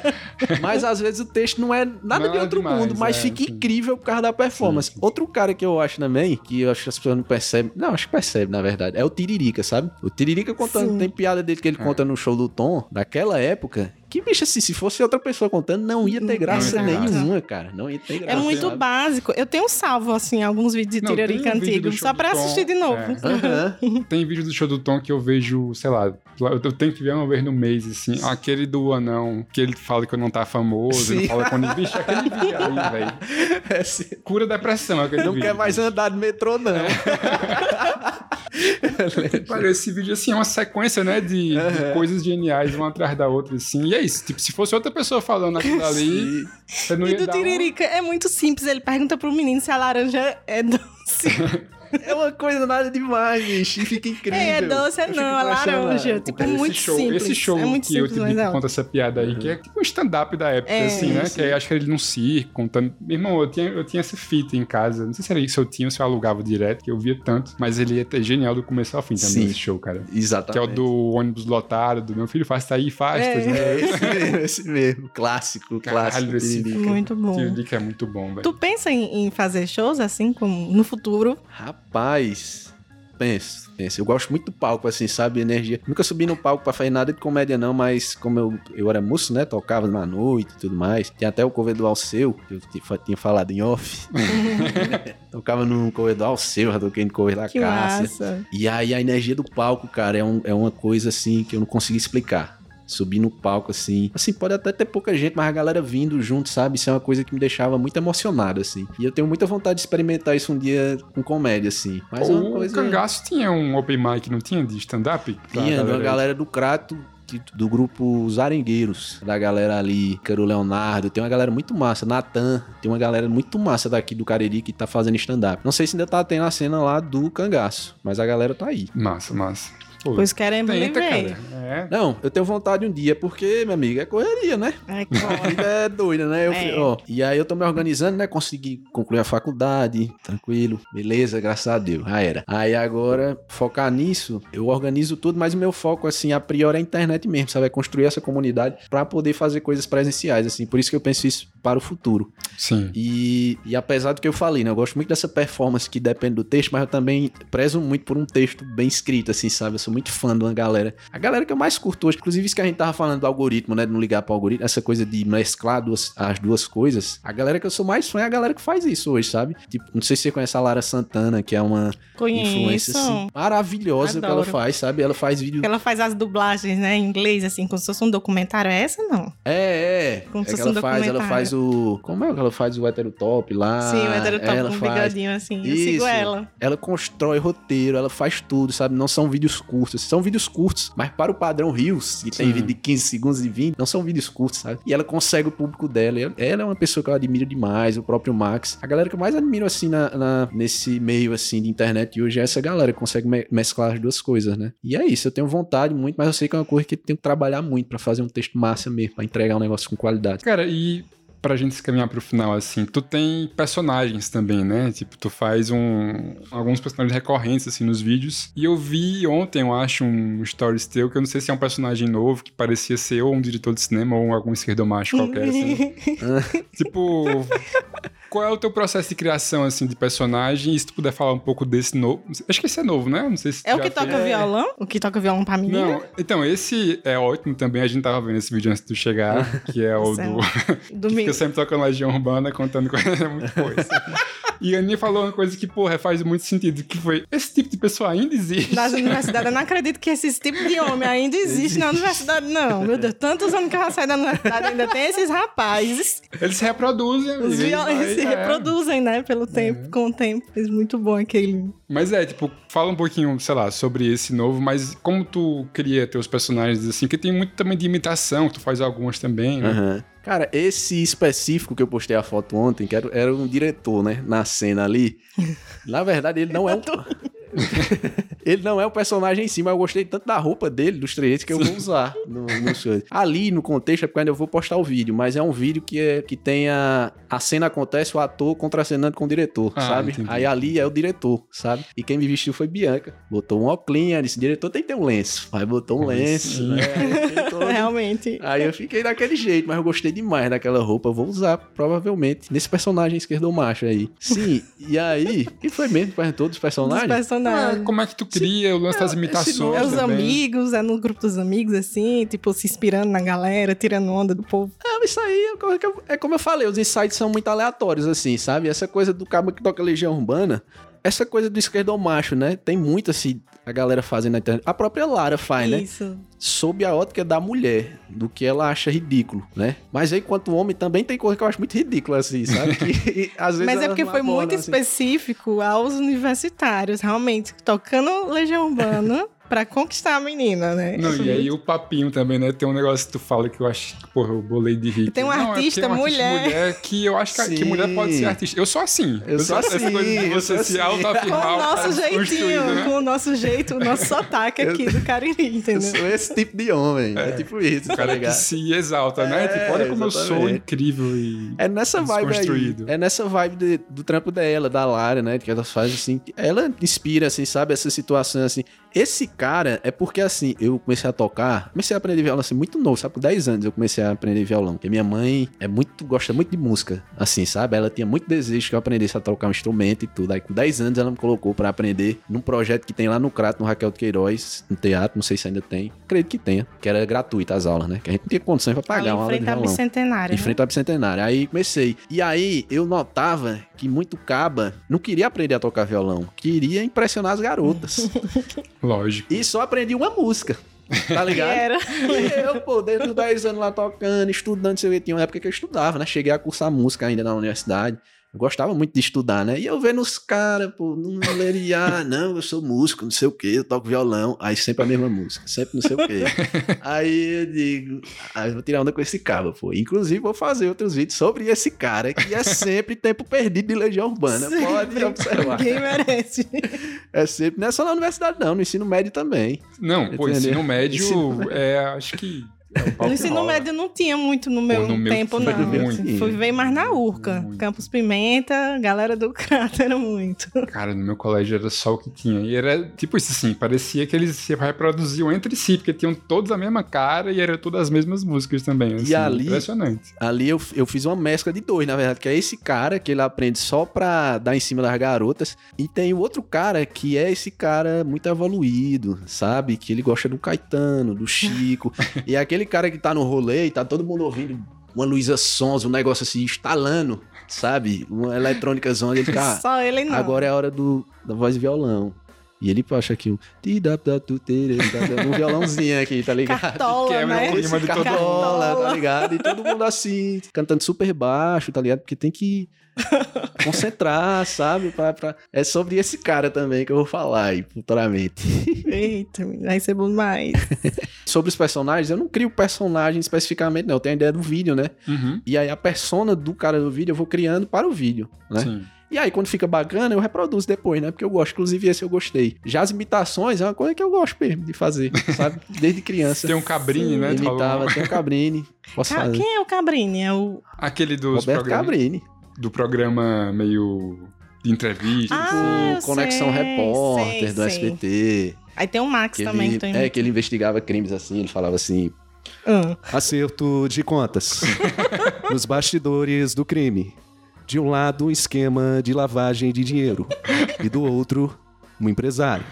mas às vezes o texto não é nada não de é outro demais, mundo, mas é, fica sim. incrível por causa da performance. Sim, sim. Outro cara que eu acho também, que eu acho que as pessoas não percebem, não, acho que percebe na verdade, é o Tiririca, sabe? O Tiririca contando, tem piada dele que ele é. conta no show do Tom, daquela época, que, bicho, assim, se fosse outra pessoa contando, não ia ter graça nenhuma, cara. Não ia ter é graça. É muito básico. Eu tenho salvo, assim, alguns vídeos de Tiririca um antigo, só pra assistir de novo. É. Uhum. tem vídeo do show do Tom que eu vejo, sei lá, eu tenho que ver uma vez no mês, assim. Aquele do anão, que ele fala que eu não tá famoso, ele fala com bicho, aquele vídeo aí, velho. É, Cura depressão, aquele Não vídeo, quer mais andar de metrô, não. É. Cara, esse vídeo, assim, é uma sequência, né, de, de coisas geniais, uma atrás da outra, assim. E é isso, tipo, se fosse outra pessoa falando aquilo ali, você não E ia do dar um- Tiririca é muito simples. Ele pergunta pro menino se a laranja é doce. É uma coisa nada demais, bicho. E fica incrível. É, é doce, é Eu não, é laranja. Tipo, Esse muito show, simples. Esse show é muito que simples, Tibico é conta essa piada aí, que é tipo um stand-up da época, É, assim, né? sim. Que aí acho que ele num circo, contando. Meu irmão, eu tinha, eu tinha essa fita em casa. Não sei se era isso eu tinha ou se eu alugava direto, que eu via tanto. Mas ele é genial do começo ao fim também, Sim. esse show, cara. Exatamente. Que é o do ônibus lotado, do meu filho faz tá aí, faz, É. tá, né? É esse mesmo, esse mesmo. Clássico, Caralho, clássico. esse-. Muito bom. Tiririca é muito bom, velho. Tu pensa em, em fazer shows assim, como no futuro? Rapaz, penso, penso. Eu gosto muito do palco, assim, sabe? Energia. Nunca subi no palco pra fazer nada de comédia, não, mas como eu, eu era músico, né? Tocava na noite e tudo mais. Tem até o cover do Alceu, que eu tinha falado em off. Tocava no cover do Alceu, já toquei no cover da Que Cássia. massa. E aí a energia do palco, cara, é, um- é uma coisa assim que eu não consegui explicar. Subir no palco, assim. Assim, pode até ter pouca gente, mas a galera vindo junto, sabe? Isso é uma coisa que me deixava muito emocionado, assim. E eu tenho muita vontade de experimentar isso um dia com comédia, assim. Mas é uma o coisa. Cangaço tinha um open mic, não tinha? De stand-up? Tinha, uma aí. galera do Crato. Do grupo Os Arengueiros, da galera ali, Caro Leonardo, tem uma galera muito massa, Natan, tem uma galera muito massa daqui do Cariri que tá fazendo stand-up. Não sei se ainda tá tendo a cena lá do Cangaço, mas a galera tá aí. Massa, massa. Pô, Pois tenta, ver. cara. É. Não, eu tenho vontade um dia, porque, meu amigo, é correria, né? É, claro. vida é doida, né? Eu, É. ó, e aí eu tô me organizando, né? Consegui concluir a faculdade, tranquilo, beleza, graças a Deus, já era. Aí agora, focar nisso, eu organizo tudo, mas o meu foco, assim, a priori é a internet mesmo, sabe? É construir essa comunidade pra poder fazer coisas presenciais, assim. Por isso que eu penso isso para o futuro. Sim. E, e apesar do que eu falei, né? Eu gosto muito dessa performance que depende do texto, mas eu também prezo muito por um texto bem escrito, assim, sabe? Eu sou muito fã de uma galera. A galera que eu mais curto hoje, inclusive isso que a gente tava falando do algoritmo, né? De não ligar pro algoritmo, essa coisa de mesclar duas, as duas coisas. A galera que eu sou mais fã é a galera que faz isso hoje, sabe? Tipo, não sei se você conhece a Lara Santana, que é uma influência assim, maravilhosa que ela Adoro. faz, sabe? Ela faz vídeo. Ela faz as dublagens, né, em inglês, assim, como se fosse um documentário. É essa, não? É, é. Como se é que fosse ela um faz, ela faz o. Como é que ela faz o heterotop lá? Sim, o heterotop ela com um faz. bigodinho, assim. Eu Isso. sigo ela. Ela constrói roteiro, ela faz tudo, sabe? Não são vídeos curtos. São vídeos curtos, mas para o padrão Rios, que tem Sim. vídeo de 15 segundos e 20, não são vídeos curtos, sabe? E ela consegue o público dela. Ela, é uma pessoa que eu admiro demais, o próprio Max. A galera que eu mais admiro, assim, na, na- nesse meio, assim, de internet hoje é essa galera que consegue me- mesclar as duas coisas, né? E é isso, eu tenho vontade muito, mas eu sei que é uma coisa que tenho que trabalhar muito pra fazer um texto massa mesmo, pra entregar um negócio com qualidade. Cara, e pra gente se caminhar pro final, assim, tu tem personagens também, né? Tipo, tu faz um, alguns personagens recorrentes, assim, nos vídeos. E eu vi ontem, eu acho, um stories teu, que eu não sei se é um personagem novo, que parecia ser ou um diretor de cinema ou algum esquerdomacho qualquer, assim. tipo, qual é o teu processo de criação, assim, de personagem? E se tu puder falar um pouco desse novo... Acho que esse é novo, né? Não sei se É o que fez. toca violão? O que toca violão pra menina? Não, então, esse é ótimo também. A gente tava vendo esse vídeo antes de tu chegar, que é o do. Domingo. Fica sempre tocando Legião Urbana, contando coisa é muito boa. E a Aninha falou uma coisa que, porra, faz muito sentido, que foi, esse tipo de pessoa ainda existe. Das universidades, eu não acredito que esse tipo de homem ainda existe na universidade, não. Meu Deus, tantos anos que ela sai da universidade, ainda tem esses rapazes. Eles se reproduzem. Os eles violões se é. reproduzem, né? Pelo tempo, com o tempo. É muito bom aquele. Mas é, tipo, fala um pouquinho, sei lá, sobre esse novo, mas como tu cria teus personagens, assim, que tem muito também de imitação, tu faz algumas também, né? Aham. Cara, esse específico que eu postei a foto ontem, que era, era um diretor, né? Na cena ali. Na verdade, ele não é um. ele não é o personagem em si, mas eu gostei tanto da roupa dele, dos trejeitos, que eu vou usar no, no show. Ali, no contexto, é porque ainda eu vou postar o vídeo, mas é um vídeo que, é, que tem a. A cena acontece, o ator contracenando com o diretor, Ah, sabe? entendi. Aí ali é o diretor, sabe? E quem me vestiu foi Bianca. Botou um óculos, disse: diretor tem que ter um lenço. Aí botou um lenço, né? Todo- Realmente. Aí eu fiquei daquele jeito, mas eu gostei demais daquela roupa. Eu vou usar, provavelmente, nesse personagem esquerdo macho aí. Sim, e aí. E foi mesmo que perguntou dos Dos personagens? Ah, personagens. como é que tu cria o lance das imitações É os também? amigos, é no grupo dos amigos, assim, tipo, se inspirando na galera, tirando onda do povo. É, isso aí é eu- é como eu falei, os insights são muito aleatórios, assim, sabe? Essa coisa do cabo que toca Legião Urbana. Essa coisa do esquerdomacho, né? Tem muito assim, a galera fazendo na internet. A própria Lara faz, né? Isso. Sob a ótica da mulher, do que ela acha ridículo, né? Mas aí, quanto homem, também tem coisa que eu acho muito ridícula, assim, sabe? Que, às vezes Mas é porque foi muito assim. específico aos universitários, realmente, tocando Legião Urbana pra conquistar a menina, né? Não, e aí o papinho também, né? Tem um negócio que tu fala que eu acho que, porra, eu bolei de rico. Tem um Não, é artista porque é um mulher. mulher que eu acho que, que mulher pode ser artista. Eu sou assim. Eu sou essa assim, coisa de eu você sou se assim. Com autoafirmar. o nosso jeitinho, né? com o nosso jeito, o nosso sotaque aqui do Cariri, Eu entendeu? sou esse tipo de homem. É, tipo isso, O tá cara que ligado? se exalta, né? É, Tipo, olha como eu sou exatamente. incrível e. É nessa vibe aí. É nessa vibe de- do trampo dela, da Lara, né? Que ela faz assim. Ela inspira, assim, sabe? Essa situação assim. Esse cara é porque, assim, eu comecei a tocar, comecei a aprender violão assim, muito novo, sabe? Com 10 anos eu comecei a aprender violão. Porque minha mãe é muito, gosta muito de música, assim, sabe? Ela tinha muito desejo que eu aprendesse a tocar um instrumento e tudo. Aí com 10 anos ela me colocou pra aprender num projeto que tem lá no Crato, no Raquel de Queiroz, no teatro, não sei se ainda tem. Acredito que tenha, que era gratuito as aulas, né? Que a gente não tinha condições pra pagar Ali uma em aula de frente à violão. Bicentenária. Em frente. Aí comecei. E aí eu notava que muito caba não queria aprender a tocar violão, queria impressionar as garotas. Lógico. e só aprendi uma música. Tá ligado? era. E eu, pô, desde os 10 anos lá tocando, estudando, sei que. Tinha uma época que eu estudava, né? Cheguei a cursar música ainda na universidade. Eu gostava muito de estudar, né? E eu vendo os caras, pô, não leria, ah, não, eu sou músico, não sei o que, eu toco violão. Aí sempre a mesma música, sempre não sei o que. Aí eu digo, aí eu vou tirar onda com esse cara, pô. Inclusive, vou fazer outros vídeos sobre esse cara, que é sempre tempo perdido de Legião Urbana. Pode Sempre. observar. Ninguém merece. É sempre, não é só na universidade, não, no ensino médio também. Não, pô, ensino médio Ensino- é, acho que. No ensino médio não tinha muito no meu, no meu tempo, não. muito. Assim, Fui ver mais na Urca. Muito. Campos Pimenta, galera do Crato era muito. Cara, no meu colégio era só o que tinha. E era tipo isso assim, parecia que eles se reproduziam entre si, porque tinham todos a mesma cara e eram todas as mesmas músicas também. Assim, ali- Impressionante. Ali eu, eu fiz uma mescla de dois, na verdade, que é esse cara que ele aprende só pra dar em cima das garotas, e tem o outro cara que é esse cara muito evoluído, sabe? Que ele gosta do Caetano, do Chico, e é aquele cara que tá no rolê e tá todo mundo ouvindo uma Luísa Sons, um negócio assim, instalando, sabe? Uma eletrônica zona, ele ah, Só ele não. agora é a hora do, da voz e violão. E ele acha aqui um um violãozinho aqui, tá ligado? Cartola, Quebra né? o clima de todo Cartola, mundo. tá ligado? E todo mundo assim, cantando super baixo, tá ligado? Porque tem que concentrar, sabe? Pra, pra- É sobre esse cara também que eu vou falar aí, futuramente. Eita, vai ser bom demais. sobre os personagens, eu não crio personagem especificamente, não. Eu tenho a ideia do vídeo, né? Uhum. E aí a persona do cara do vídeo eu vou criando para o vídeo, né? Sim. E aí, quando fica bacana, eu reproduzo depois, né? Porque eu gosto. Inclusive, esse eu gostei. Já as imitações é uma coisa que eu gosto mesmo de fazer, sabe? Desde criança. Tem um cabrini, né? tu falou. Imitava, tem o Cabrini. Posso Ca- fazer. Quem é o Cabrini? É o. Aquele dos Roberto programas, Cabrini. do programa meio de entrevista. Ah, assim. Conexão sei, Repórter sei, do sei. SBT. Aí tem o Max Que também ele, que é, que ele investigava crimes assim, ele falava assim: Ah, Acerto de contas. Nos bastidores do crime. De um lado, um esquema de lavagem de dinheiro. E do outro, um empresário.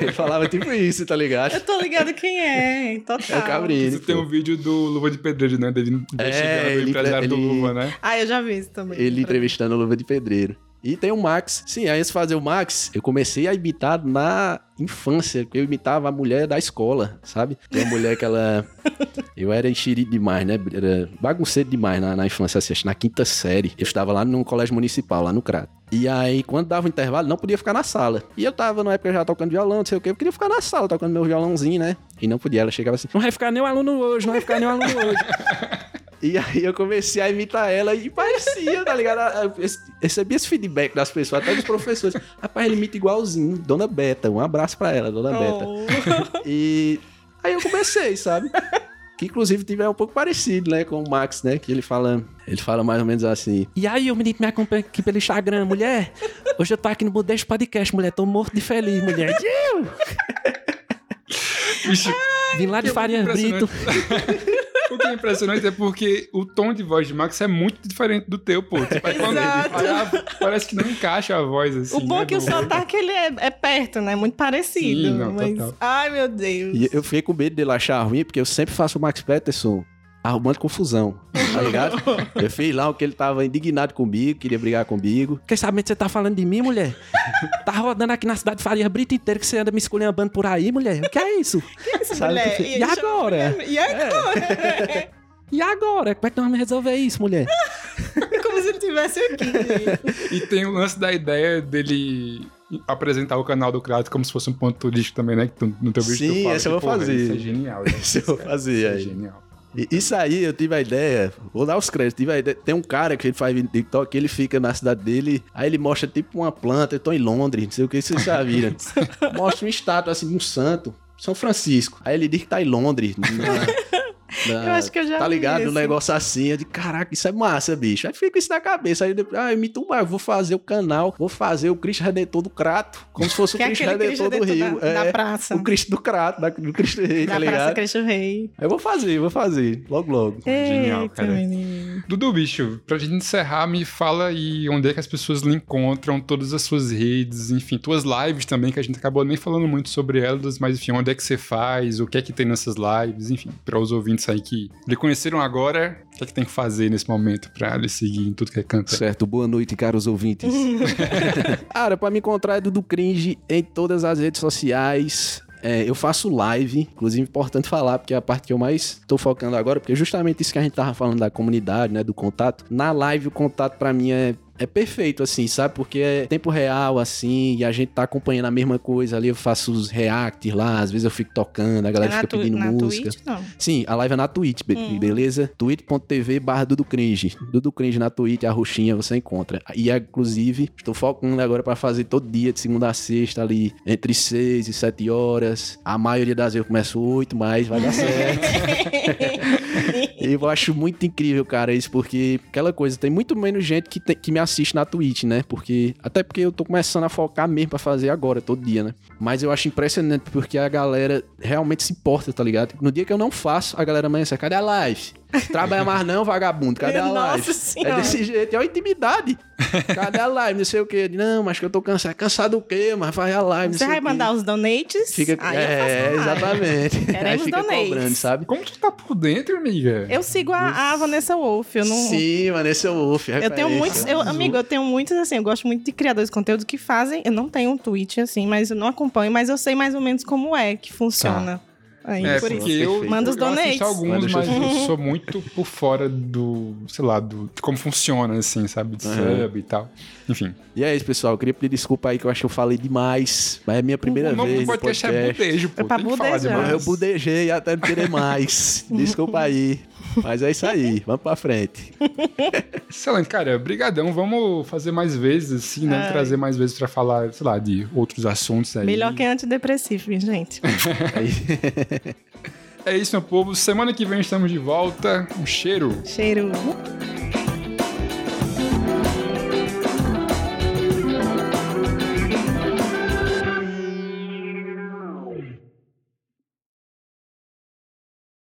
ele falava tipo isso, tá ligado? Eu tô ligado quem é, total. É o Cabrini. Você tem um vídeo do Luva de Pedreiro, né? Dele investigando É, o ele- empresário do ele- Luva, né? Ah, eu já vi isso também. Ele entrevistando o Luva de Pedreiro. E tem o Max. Sim, aí de fazer o Max, eu comecei a imitar na infância, eu imitava a mulher da escola, sabe? Tem uma mulher que ela. Eu era enxerido demais, né? Era bagunceiro demais na, na infância, assim, na quinta série. Eu estava lá no colégio municipal, lá no Crato. E aí, quando dava o intervalo, não podia ficar na sala. E eu tava, na época, já tocando violão, não sei o quê. Eu queria ficar na sala, tocando meu violãozinho, né? E não podia. Ela chegava assim, não vai ficar nenhum aluno hoje, não vai ficar nenhum aluno hoje. E aí eu comecei a imitar ela e parecia, tá ligado? Eu Recebi esse feedback das pessoas, até dos professores. Rapaz, ele imita igualzinho. Dona Beta, um abraço pra ela, Dona Beta. Oh. E aí eu comecei, sabe? Que inclusive tiver um pouco parecido, né, com o Max, né? Que ele fala, ele fala mais ou menos assim. E aí, o menino que me acompanha aqui pelo Instagram, mulher. Hoje eu tô aqui no Budeste Podcast, mulher. Tô morto de feliz, mulher. Bicho, Vim lá de Faria Brito. O que é impressionante é porque o tom de voz de Max é muito diferente do teu, pô. Tipo, quando- Exato. parece que não encaixa a voz, assim. O bom né, é que o sotaque ele é, é perto, né? Muito parecido. Sim, não, mas. total. Ai, meu Deus. E eu fiquei com medo dele achar ruim, porque eu sempre faço o Max Peterson arrumando confusão, tá ligado? eu fiz lá o que ele tava indignado comigo, queria brigar comigo. Quem sabe que você tá falando de mim, mulher? Tá rodando aqui na cidade de Faria Brita inteira que você anda me esculhambando por aí, mulher. O que é isso? Sabe? mulher? E, E agora? E agora? E agora? Como é que nós vamos resolver isso, mulher? Como se ele estivesse aqui. gente. E tem o lance da ideia dele apresentar o canal do Kratos como se fosse um ponto turístico também, né? Que tu, no teu vídeo tu Sim, fala essa que, eu vou fazer. Isso é genial. gente. Isso eu vou fazer Isso é aí. genial. Isso aí, eu tive a ideia, vou dar os créditos, tive a ideia, tem um cara que ele faz TikTok, ele fica na cidade dele, aí ele mostra tipo uma planta, eu tô em Londres, não sei o que, vocês já viram. mostra uma estátua assim de um santo, São Francisco. Aí ele diz que tá em Londres. na- na- Eu acho que eu já Tá ligado? Um negócio assim, eu de caraca, isso é massa, bicho. Aí fica isso na cabeça. Aí depois, ah, me tumba, eu vou fazer o canal, vou fazer o Cristo Redentor do Crato, como se fosse o Que é Cristo Redentor Cristo do Rio. da- da É, praça. O Cristo do Crato, da- do Cristo Rei, Da tá Praça ligado? Cristo Rei. Eu vou fazer, vou fazer, logo logo. Genial, Eita, cara. menino. Dudu, bicho, pra gente encerrar, me fala aí onde é que as pessoas lhe encontram, todas as suas redes, enfim, tuas lives também, que a gente acabou nem falando muito sobre elas, mas enfim, onde é que você faz, o que é que tem nessas lives, enfim, para os ouvintes aí que lhe conheceram agora, o que é que tem que fazer nesse momento pra lhe seguir em tudo que é canto? Certo, boa noite, caros ouvintes. Cara, pra me encontrar é Dudu Cringe em todas as redes sociais. É, eu faço live, inclusive importante falar, porque é a parte que eu mais tô focando agora, porque é justamente isso que a gente tava falando da comunidade, né, do contato. Na live o contato pra mim é é perfeito, assim, sabe? Porque é tempo real, assim, e a gente tá acompanhando a mesma coisa ali. Eu faço os reacts lá, às vezes eu fico tocando, a galera É fica pedindo na música. Twitch, não. Sim, a live é na Twitch, Hum. beleza? twitch.tv barra Dudu Cringe. Dudu Cringe na Twitch, a roxinha você encontra. E, inclusive, estou focando agora pra fazer todo dia, de segunda a sexta, ali, entre 6 e 7 horas. A maioria das vezes eu começo 8, mas vai dar certo. Eu acho muito incrível, cara, isso, porque aquela coisa, tem muito menos gente que, tem- que me assiste na Twitch, né? Porque. Até porque eu tô começando a focar mesmo pra fazer agora, todo dia, né? Mas eu acho impressionante porque a galera realmente se importa, tá ligado? No dia que eu não faço, a galera amanhece, cadê a live? Trabalha mais não, vagabundo, cadê a Nossa live? É Senhora. desse jeito, é uma intimidade. Cadê a live? Não sei o quê. Não, mas que eu tô cansado. Cansado do quê? Mas faz a live. Você vai o mandar os donates? Fica... Aí eu faço é, exatamente. Aí Queremos fica donates. cobrando, sabe? Como tu tá por dentro, amiga? Eu sigo a, a Vanessa Wolf. Eu não. Sim, mano, esse é o Wolf. Eu tenho muitos, eu, amigo, eu tenho muitos, assim, eu gosto muito de criadores de conteúdo que fazem. Eu não tenho um tweet, assim, mas eu não acompanho, mas eu sei mais ou menos como é que funciona. Aí, É, por isso. eu, Manda os eu donates. alguns, Manda os mas eu sou muito por fora do, sei lá, do, de como funciona, assim, sabe? De Aham. sub e tal. Enfim. E é isso, pessoal. Eu queria pedir desculpa aí que eu acho que eu falei demais. Mas é a minha primeira o nome vez no podcast, é budejo, pô. É pra Tem que falar budejar. demais. Eu budejei até não querer mais. Desculpa aí. Mas é isso aí. Vamos pra frente. Excelente, cara. Brigadão. Vamos fazer mais vezes, assim, né? Ai. Trazer mais vezes pra falar, sei lá, de outros assuntos aí. Melhor que antidepressivo, gente. É isso, meu povo. Semana que vem estamos de volta. Um cheiro. Cheiro.